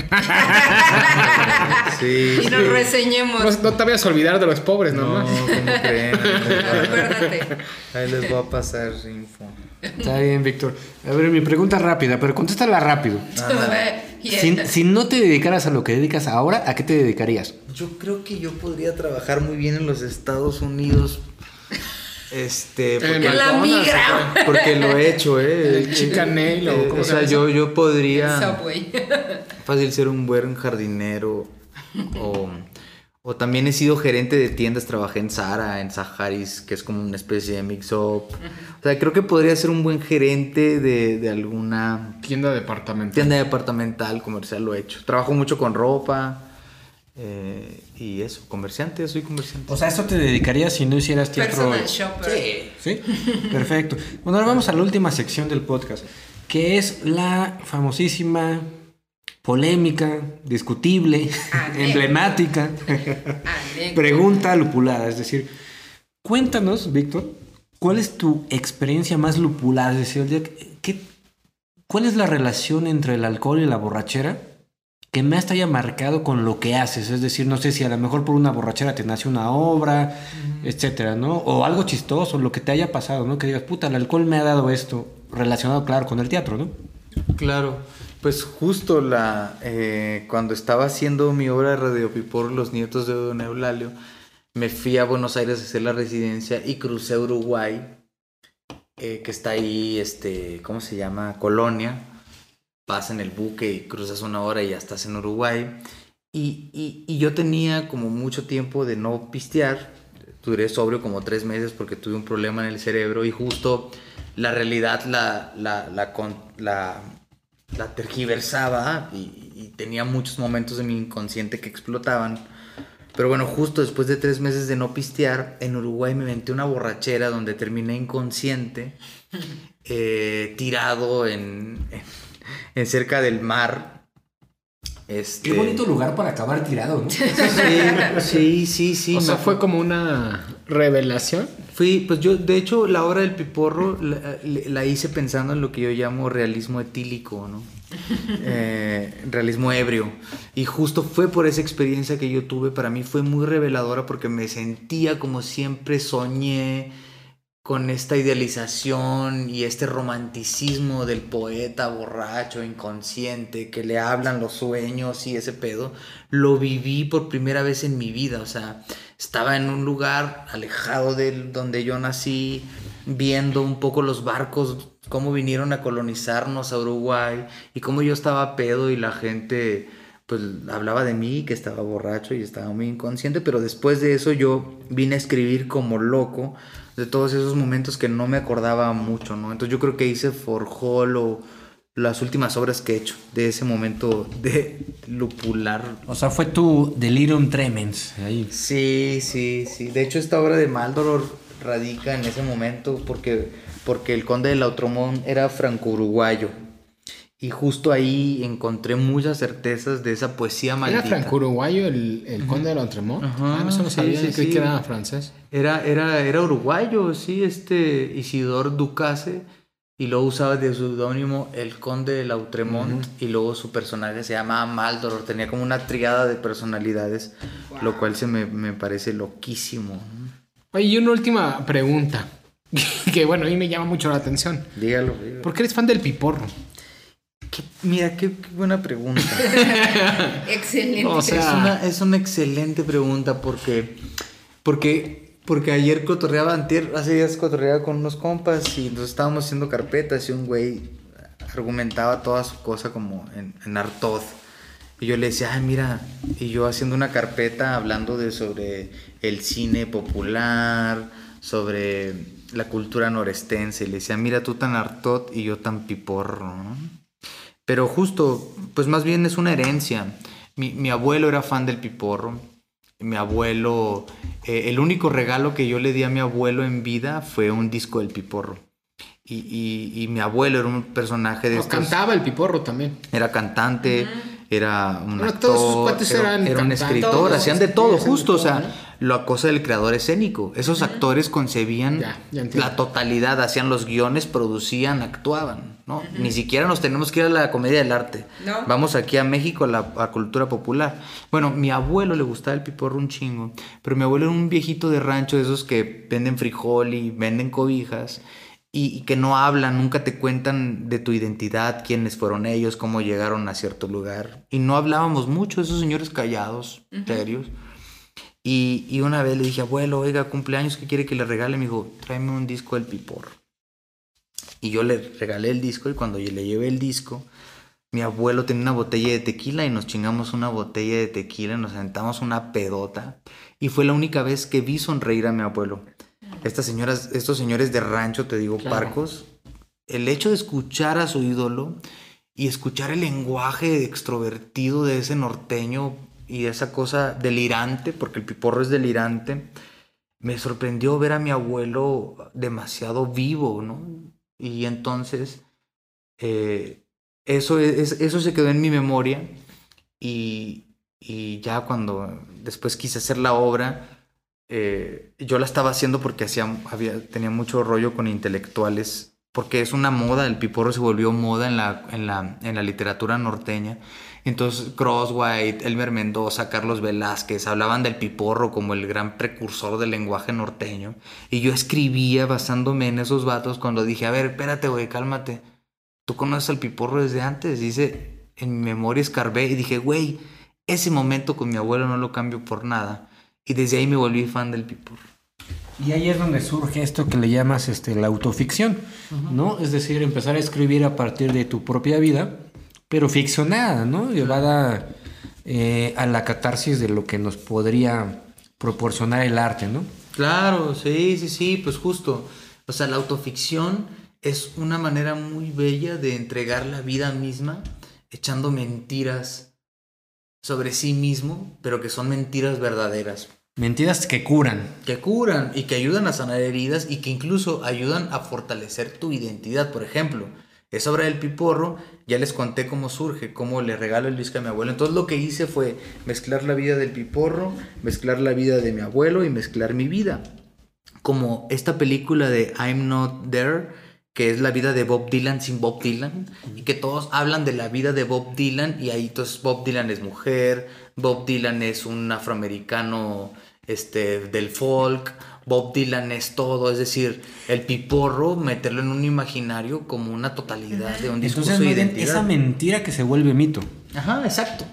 Sí. Y nos reseñemos. No, no te vayas a olvidar de los pobres, No, ¿no? ¿cómo creen? Acuérdate. Ahí les voy a pasar info. Está bien, Víctor. A ver, mi pregunta rápida, pero contéstala rápido. [LAUGHS] Si, si no te dedicaras a lo que dedicas ahora, ¿a qué te dedicarías? Yo creo que yo podría trabajar muy bien en los Estados Unidos. Este, En porque, En la migra. porque lo he hecho, ¿eh? El chicken nail, o Eh, ¿cómo o se sea, yo, yo podría [LAUGHS] fácil ser un buen jardinero o, O también he sido gerente de tiendas, trabajé en Zara, en Saharis, que es como una especie de mix-up. O sea, creo que podría ser un buen gerente de, de alguna Tienda departamental. tienda departamental, comercial, lo he hecho. Trabajo mucho con ropa eh, y eso, comerciante, soy comerciante. O sea, ¿esto te dedicarías si no hicieras teatro? Personal shopper. Sí, perfecto. Bueno, ahora vamos a la última sección del podcast, que es la famosísima, polémica, discutible, Anécdota. emblemática Anécdota. pregunta lupulada. Es decir, cuéntanos, Víctor, ¿cuál es tu experiencia más lupulada? Es decir, el día que- ¿qué- ¿cuál es la relación entre el alcohol y la borrachera que más te haya marcado con lo que haces? Es decir, no sé si a lo mejor por una borrachera te nace una obra, etcétera, ¿no? O algo chistoso, lo que te haya pasado, ¿no? Que digas, puta, el alcohol me ha dado esto, relacionado, claro, con el teatro, ¿no? Claro, pues justo la eh, cuando estaba haciendo mi obra de Radio Pipor, Los Nietos de Don Eulalio, me fui a Buenos Aires a hacer la residencia y crucé Uruguay, eh, que está ahí, este, ¿cómo se llama? Colonia. Vas en el buque y cruzas una hora y ya estás en Uruguay. Y, y- y yo tenía como mucho tiempo de no pistear. Duré sobrio como tres meses porque tuve un problema en el cerebro y justo la realidad la, la, la, la, la tergiversaba y, y tenía muchos momentos de mi inconsciente que explotaban. Pero bueno, justo después de tres meses de no pistear, en Uruguay me metí una borrachera donde terminé inconsciente, [LAUGHS] eh, tirado en, en, en cerca del mar. Este, Qué bonito lugar para acabar tirado, ¿no? [LAUGHS] Sí, sí, sí, sí. o sea, fue como una revelación. Fui, pues yo, de hecho, la obra del piporro la, la hice pensando en lo que yo llamo realismo etílico, ¿no? [LAUGHS] Eh, realismo ebrio. Y justo fue por esa experiencia que yo tuve, para mí fue muy reveladora porque me sentía como siempre soñé con esta idealización y este romanticismo del poeta borracho, inconsciente, que le hablan los sueños y ese pedo, lo viví por primera vez en mi vida. O sea, estaba en un lugar alejado de donde yo nací, viendo un poco los barcos, cómo vinieron a colonizarnos a Uruguay y cómo yo estaba pedo y la gente pues hablaba de mí, que estaba borracho y estaba muy inconsciente, pero después de eso yo vine a escribir como loco de todos esos momentos que no me acordaba mucho, ¿no? Entonces yo creo que ahí se forjó lo, las últimas obras que he hecho de ese momento de lupular. O sea, fue tu delirium tremens. Ahí. Sí, sí, sí. De hecho esta obra de Maldoror radica en ese momento porque, porque el conde de Lautromont era franco-uruguayo. Y justo ahí encontré muchas certezas de esa poesía maldita. ¿Era franco-uruguayo el, el conde de Lautremont? Ajá, ah, no, eso no sí, sabía. sí, Creí sí. que era francés. Era, era, era uruguayo, sí, este Isidor Ducase. Y luego usaba de seudónimo el conde de Lautremont. Y luego su personaje se llamaba Maldoror. Tenía como una triada de personalidades. Lo cual se me, me parece loquísimo. Oye, y una última pregunta. [LAUGHS] que bueno, a mí me llama mucho la atención. Dígalo, dígalo. ¿Por qué eres fan del piporro? Qué- mira, qué, qué buena pregunta. [LAUGHS] Excelente. O sea- es, una, es una excelente pregunta porque, porque, porque ayer cotorreaba, antier, hace días cotorreaba con unos compas y nos estábamos haciendo carpetas y un güey argumentaba toda su cosa como en, en Artoz. Y yo le decía, ay, mira, y yo haciendo una carpeta hablando de sobre el cine popular, sobre la cultura norestense. Y le decía, mira, tú tan Artot y yo tan piporro, ¿no? Pero justo, pues más bien es una herencia. Mi, mi abuelo era fan del piporro. Mi abuelo, eh, el único regalo que yo le di a mi abuelo en vida fue un disco del piporro. Y, y- y mi abuelo era un personaje de O estos. cantaba el piporro también. Era cantante, era un Bueno, actor, todos sus cuates era, eran era un escritor, Todos, hacían de todo, justo, o sea, ¿no? la cosa del creador escénico. Esos actores concebían Ya, ya entiendo. la totalidad, hacían los guiones, producían, actuaban, ¿no? Ni siquiera nos tenemos que ir a la comedia del arte. No. Vamos aquí a México, a la a cultura popular. Bueno, mi abuelo le gustaba el piporro un chingo, pero mi abuelo era un viejito de rancho, de esos que venden frijol y venden cobijas. Y, y que no hablan, nunca te cuentan de tu identidad, quiénes fueron ellos, cómo llegaron a cierto lugar. Y no hablábamos mucho, esos señores callados, serios. Y, y una vez le dije, abuelo, oiga, cumpleaños, ¿qué quiere que le regale? Me dijo, tráeme un disco del Piporro. Y yo le regalé el disco y cuando yo le llevé el disco, mi abuelo tenía una botella de tequila y nos chingamos una botella de tequila, nos sentamos una pedota. Y fue la única vez que vi sonreír a mi abuelo. Estas señoras, estos señores de rancho, te digo, Claro. parcos, el hecho de escuchar a su ídolo y escuchar el lenguaje extrovertido de ese norteño y esa cosa delirante, porque el piporro es delirante, me sorprendió ver a mi abuelo demasiado vivo, ¿no? Y entonces, eh, eso, es, eso se quedó en mi memoria y, y ya cuando después quise hacer la obra, eh, yo la estaba haciendo porque hacía, había, tenía mucho rollo con intelectuales, porque es una moda, el piporro se volvió moda en la, en la, en la literatura norteña. Entonces Crosswhite, Elmer Mendoza, Carlos Velázquez hablaban del piporro como el gran precursor del lenguaje norteño. Y yo escribía basándome en esos vatos cuando dije, a ver, espérate, güey, cálmate. Tú conoces al piporro desde antes. Dice, en mi memoria escarbé y dije, güey, ese momento con mi abuelo no lo cambio por nada. Y desde ahí me volví fan del piporro. Y ahí es donde surge esto que le llamas este, la autoficción, ¿no? Es decir, empezar a escribir a partir de tu propia vida, pero ficcionada, ¿no? Llevada eh, a la catarsis de lo que nos podría proporcionar el arte, ¿no? Claro, sí, sí, sí, pues justo. O sea, la autoficción es una manera muy bella de entregar la vida misma echando mentiras sobre sí mismo, pero que son mentiras verdaderas. Mentiras que curan. que curan y que ayudan a sanar heridas y que incluso ayudan a fortalecer tu identidad. Por ejemplo, esa obra del piporro, ya les conté cómo surge, cómo le regalo el disco a mi abuelo. Entonces lo que hice fue mezclar la vida del piporro, mezclar la vida de mi abuelo y mezclar mi vida. Como esta película de I'm Not There, que es la vida de Bob Dylan sin Bob Dylan, y que todos hablan de la vida de Bob Dylan, y ahí entonces Bob Dylan es mujer, Bob Dylan es un afroamericano este, del folk, Bob Dylan es todo, es decir, el piporro, meterlo en un imaginario como una totalidad de un discurso Entonces, de identidad. esa mentira que se vuelve mito. Ajá, exacto.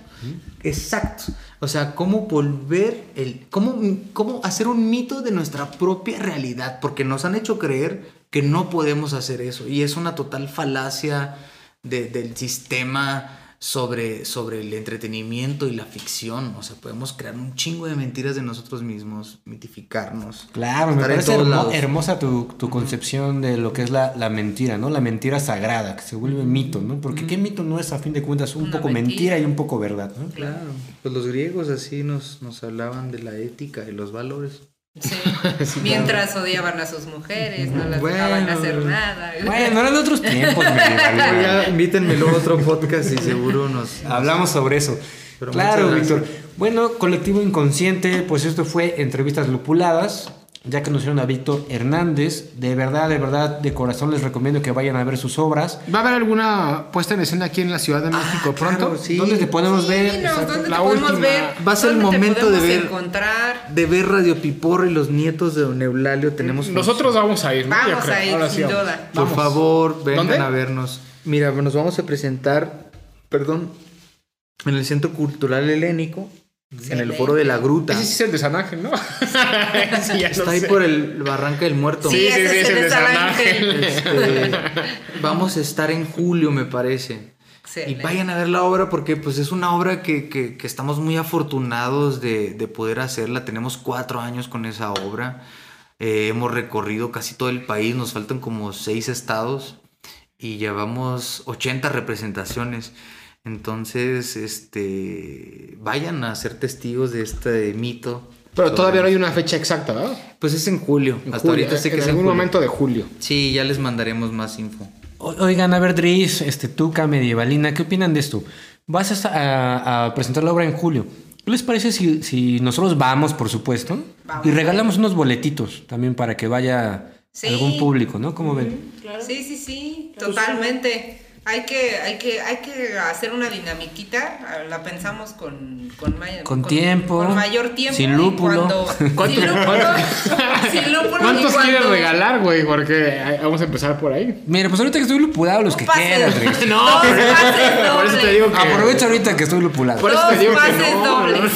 Exacto. O sea, cómo volver el. Cómo, cómo hacer un mito de nuestra propia realidad. Porque nos han hecho creer que no podemos hacer eso. Y es una total falacia de- del sistema sobre, sobre el entretenimiento y la ficción. O sea, podemos crear un chingo de mentiras de nosotros mismos, mitificarnos. Claro, me parece hermo- hermosa tu, tu concepción de lo que es la, la mentira, ¿no? La mentira sagrada, que se vuelve mito, ¿no? Porque ¿qué mito no es a fin de cuentas un Una poco mentira. mentira. y un poco verdad, ¿no? Claro. Pues los griegos así nos, nos hablaban de la ética y los valores. [LAUGHS] Sí. Mientras odiaban a sus mujeres, no las Bueno. dejaban hacer nada. [LAUGHS] Bueno, eran otros [LAUGHS] tiempos, medievales. Ya, invítenme luego a otro podcast y seguro nos... Hablamos sobre eso. Pero claro, Víctor. Bueno, Colectivo Inconsciente, pues esto fue Entrevistas Lupuladas. Ya que nos hicieron a Víctor Hernández, de verdad, de verdad, de corazón les recomiendo que vayan a ver sus obras. ¿Va a haber alguna puesta en escena aquí en la Ciudad de México pronto? claro, sí. ¿Dónde te podemos Sí, ver? no. ¿dónde La te podemos última. ver? Va a ser el ¿Dónde te momento de ver- encontrar. De ver Radio Piporro y los nietos de Don Eulalio tenemos... Nosotros vamos a ir, ¿no? Yo Vamos creo. a ir, Ahora sin duda. Por Vamos. favor, vengan ¿Dónde? a vernos. Mira, nos vamos a presentar, perdón, en el Centro Cultural Helénico, en el Foro de la Gruta. Ese sí es el de San Ángel, ¿no? [LAUGHS] sí, ya Está no ahí sé. por el Barranca del Muerto. Sí, ese es el de San Ángel. [LAUGHS] Este, vamos a estar en julio, me parece. Y Excelente. vayan a ver la obra porque pues es una obra que, que- que estamos muy afortunados de, de poder hacerla. Tenemos cuatro años con esa obra. Eh, hemos recorrido casi todo el país. Nos faltan como seis estados y llevamos 80 representaciones. Entonces, este, vayan a ser testigos de este mito. Pero todavía no hay una fecha exacta, ¿verdad? Pues es en julio. En Hasta julio, ahorita sé que en es en algún julio. momento de julio. Sí, ya les mandaremos más info. O- Oigan, a ver, Dries, este, Tuca, Medievalina, ¿qué opinan de esto? Vas a, a- a presentar la obra en julio. ¿Qué les parece si, si nosotros vamos, por supuesto, Vamos. y regalamos unos boletitos también para que vaya Sí. algún público, ¿no? ¿Cómo ven? Sí, sí, sí, totalmente. Hay que, hay que, hay que hacer una dinamiquita, ah, la pensamos con, con, may- Con tiempo, con mayor tiempo. sin lúpulo. cuando- [LAUGHS] ¿Cuánto- [LAUGHS] sin lúpulo, sin lúpulo y ¿Cuántos cuando- quieres regalar, güey? Porque eh, vamos a empezar por ahí. Mira, pues ahorita que estoy lupulado, los que Dos pases. quieran, Dries. [LAUGHS] No, Dos pases por eso te digo que... Aprovecha ahorita que estoy lupulado. Por eso te digo que no, dobles.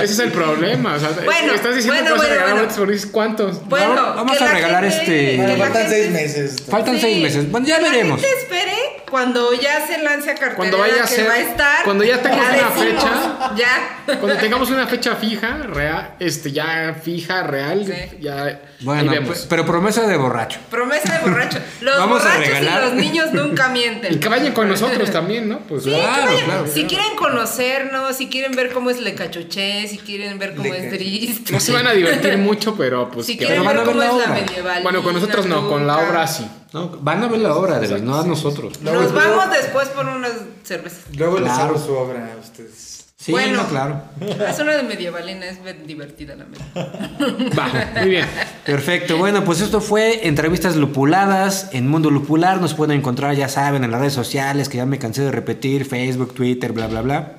Ese es el problema. O sea, Bueno, estás diciendo bueno, que vas a bueno, regalar bueno. cuántos. Bueno, vamos a la regalar gente- este- faltan gente- seis meses. Faltan Sí. seis meses. Bueno, ya veremos. gente espere cuando ya se lance a cartelera Cuando vaya a que ser- va a estar. cuando ya tengamos una decimos, fecha. Ya. Cuando tengamos una fecha fija, real, este, ya fija, real, Sí. ya Bueno, pe- pero promesa de borracho. Promesa de borracho. [LAUGHS] Los Vamos a borrachos regalar. y los niños nunca mienten. Y que vayan con nosotros también, ¿no? Pues Sí, Claro, vayan. claro. Si quieren conocernos, si quieren ver cómo es Le Cachuché, si quieren ver cómo es Drist. no se van a divertir mucho, pero pues Si que quieren ver a ver cómo la es la obra. medieval. Bueno, con nosotros no, con la obra sí. No, van a ver la obra, de no a nosotros. Luego- Nos luego- vamos después por unas cervezas. Luego les Claro. su obra a ustedes. Sí, Bueno. no, claro. Es una de medievalina, es ver- divertida la medieval. [LAUGHS] Va, muy bien. Perfecto, bueno, pues esto fue entrevistas lupuladas en Mundo Lupular. Nos pueden encontrar, ya saben, en las redes sociales, que ya me cansé de repetir, Facebook, Twitter, bla, bla, bla.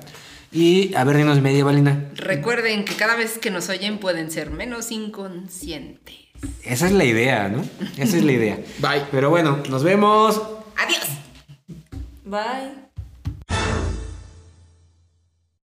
Y a ver, dinos medievalina. Recuerden que cada vez que nos oyen pueden ser menos inconscientes. Esa es la idea, ¿no? Esa es la idea. Bye. Pero bueno, nos vemos. Adiós. Bye.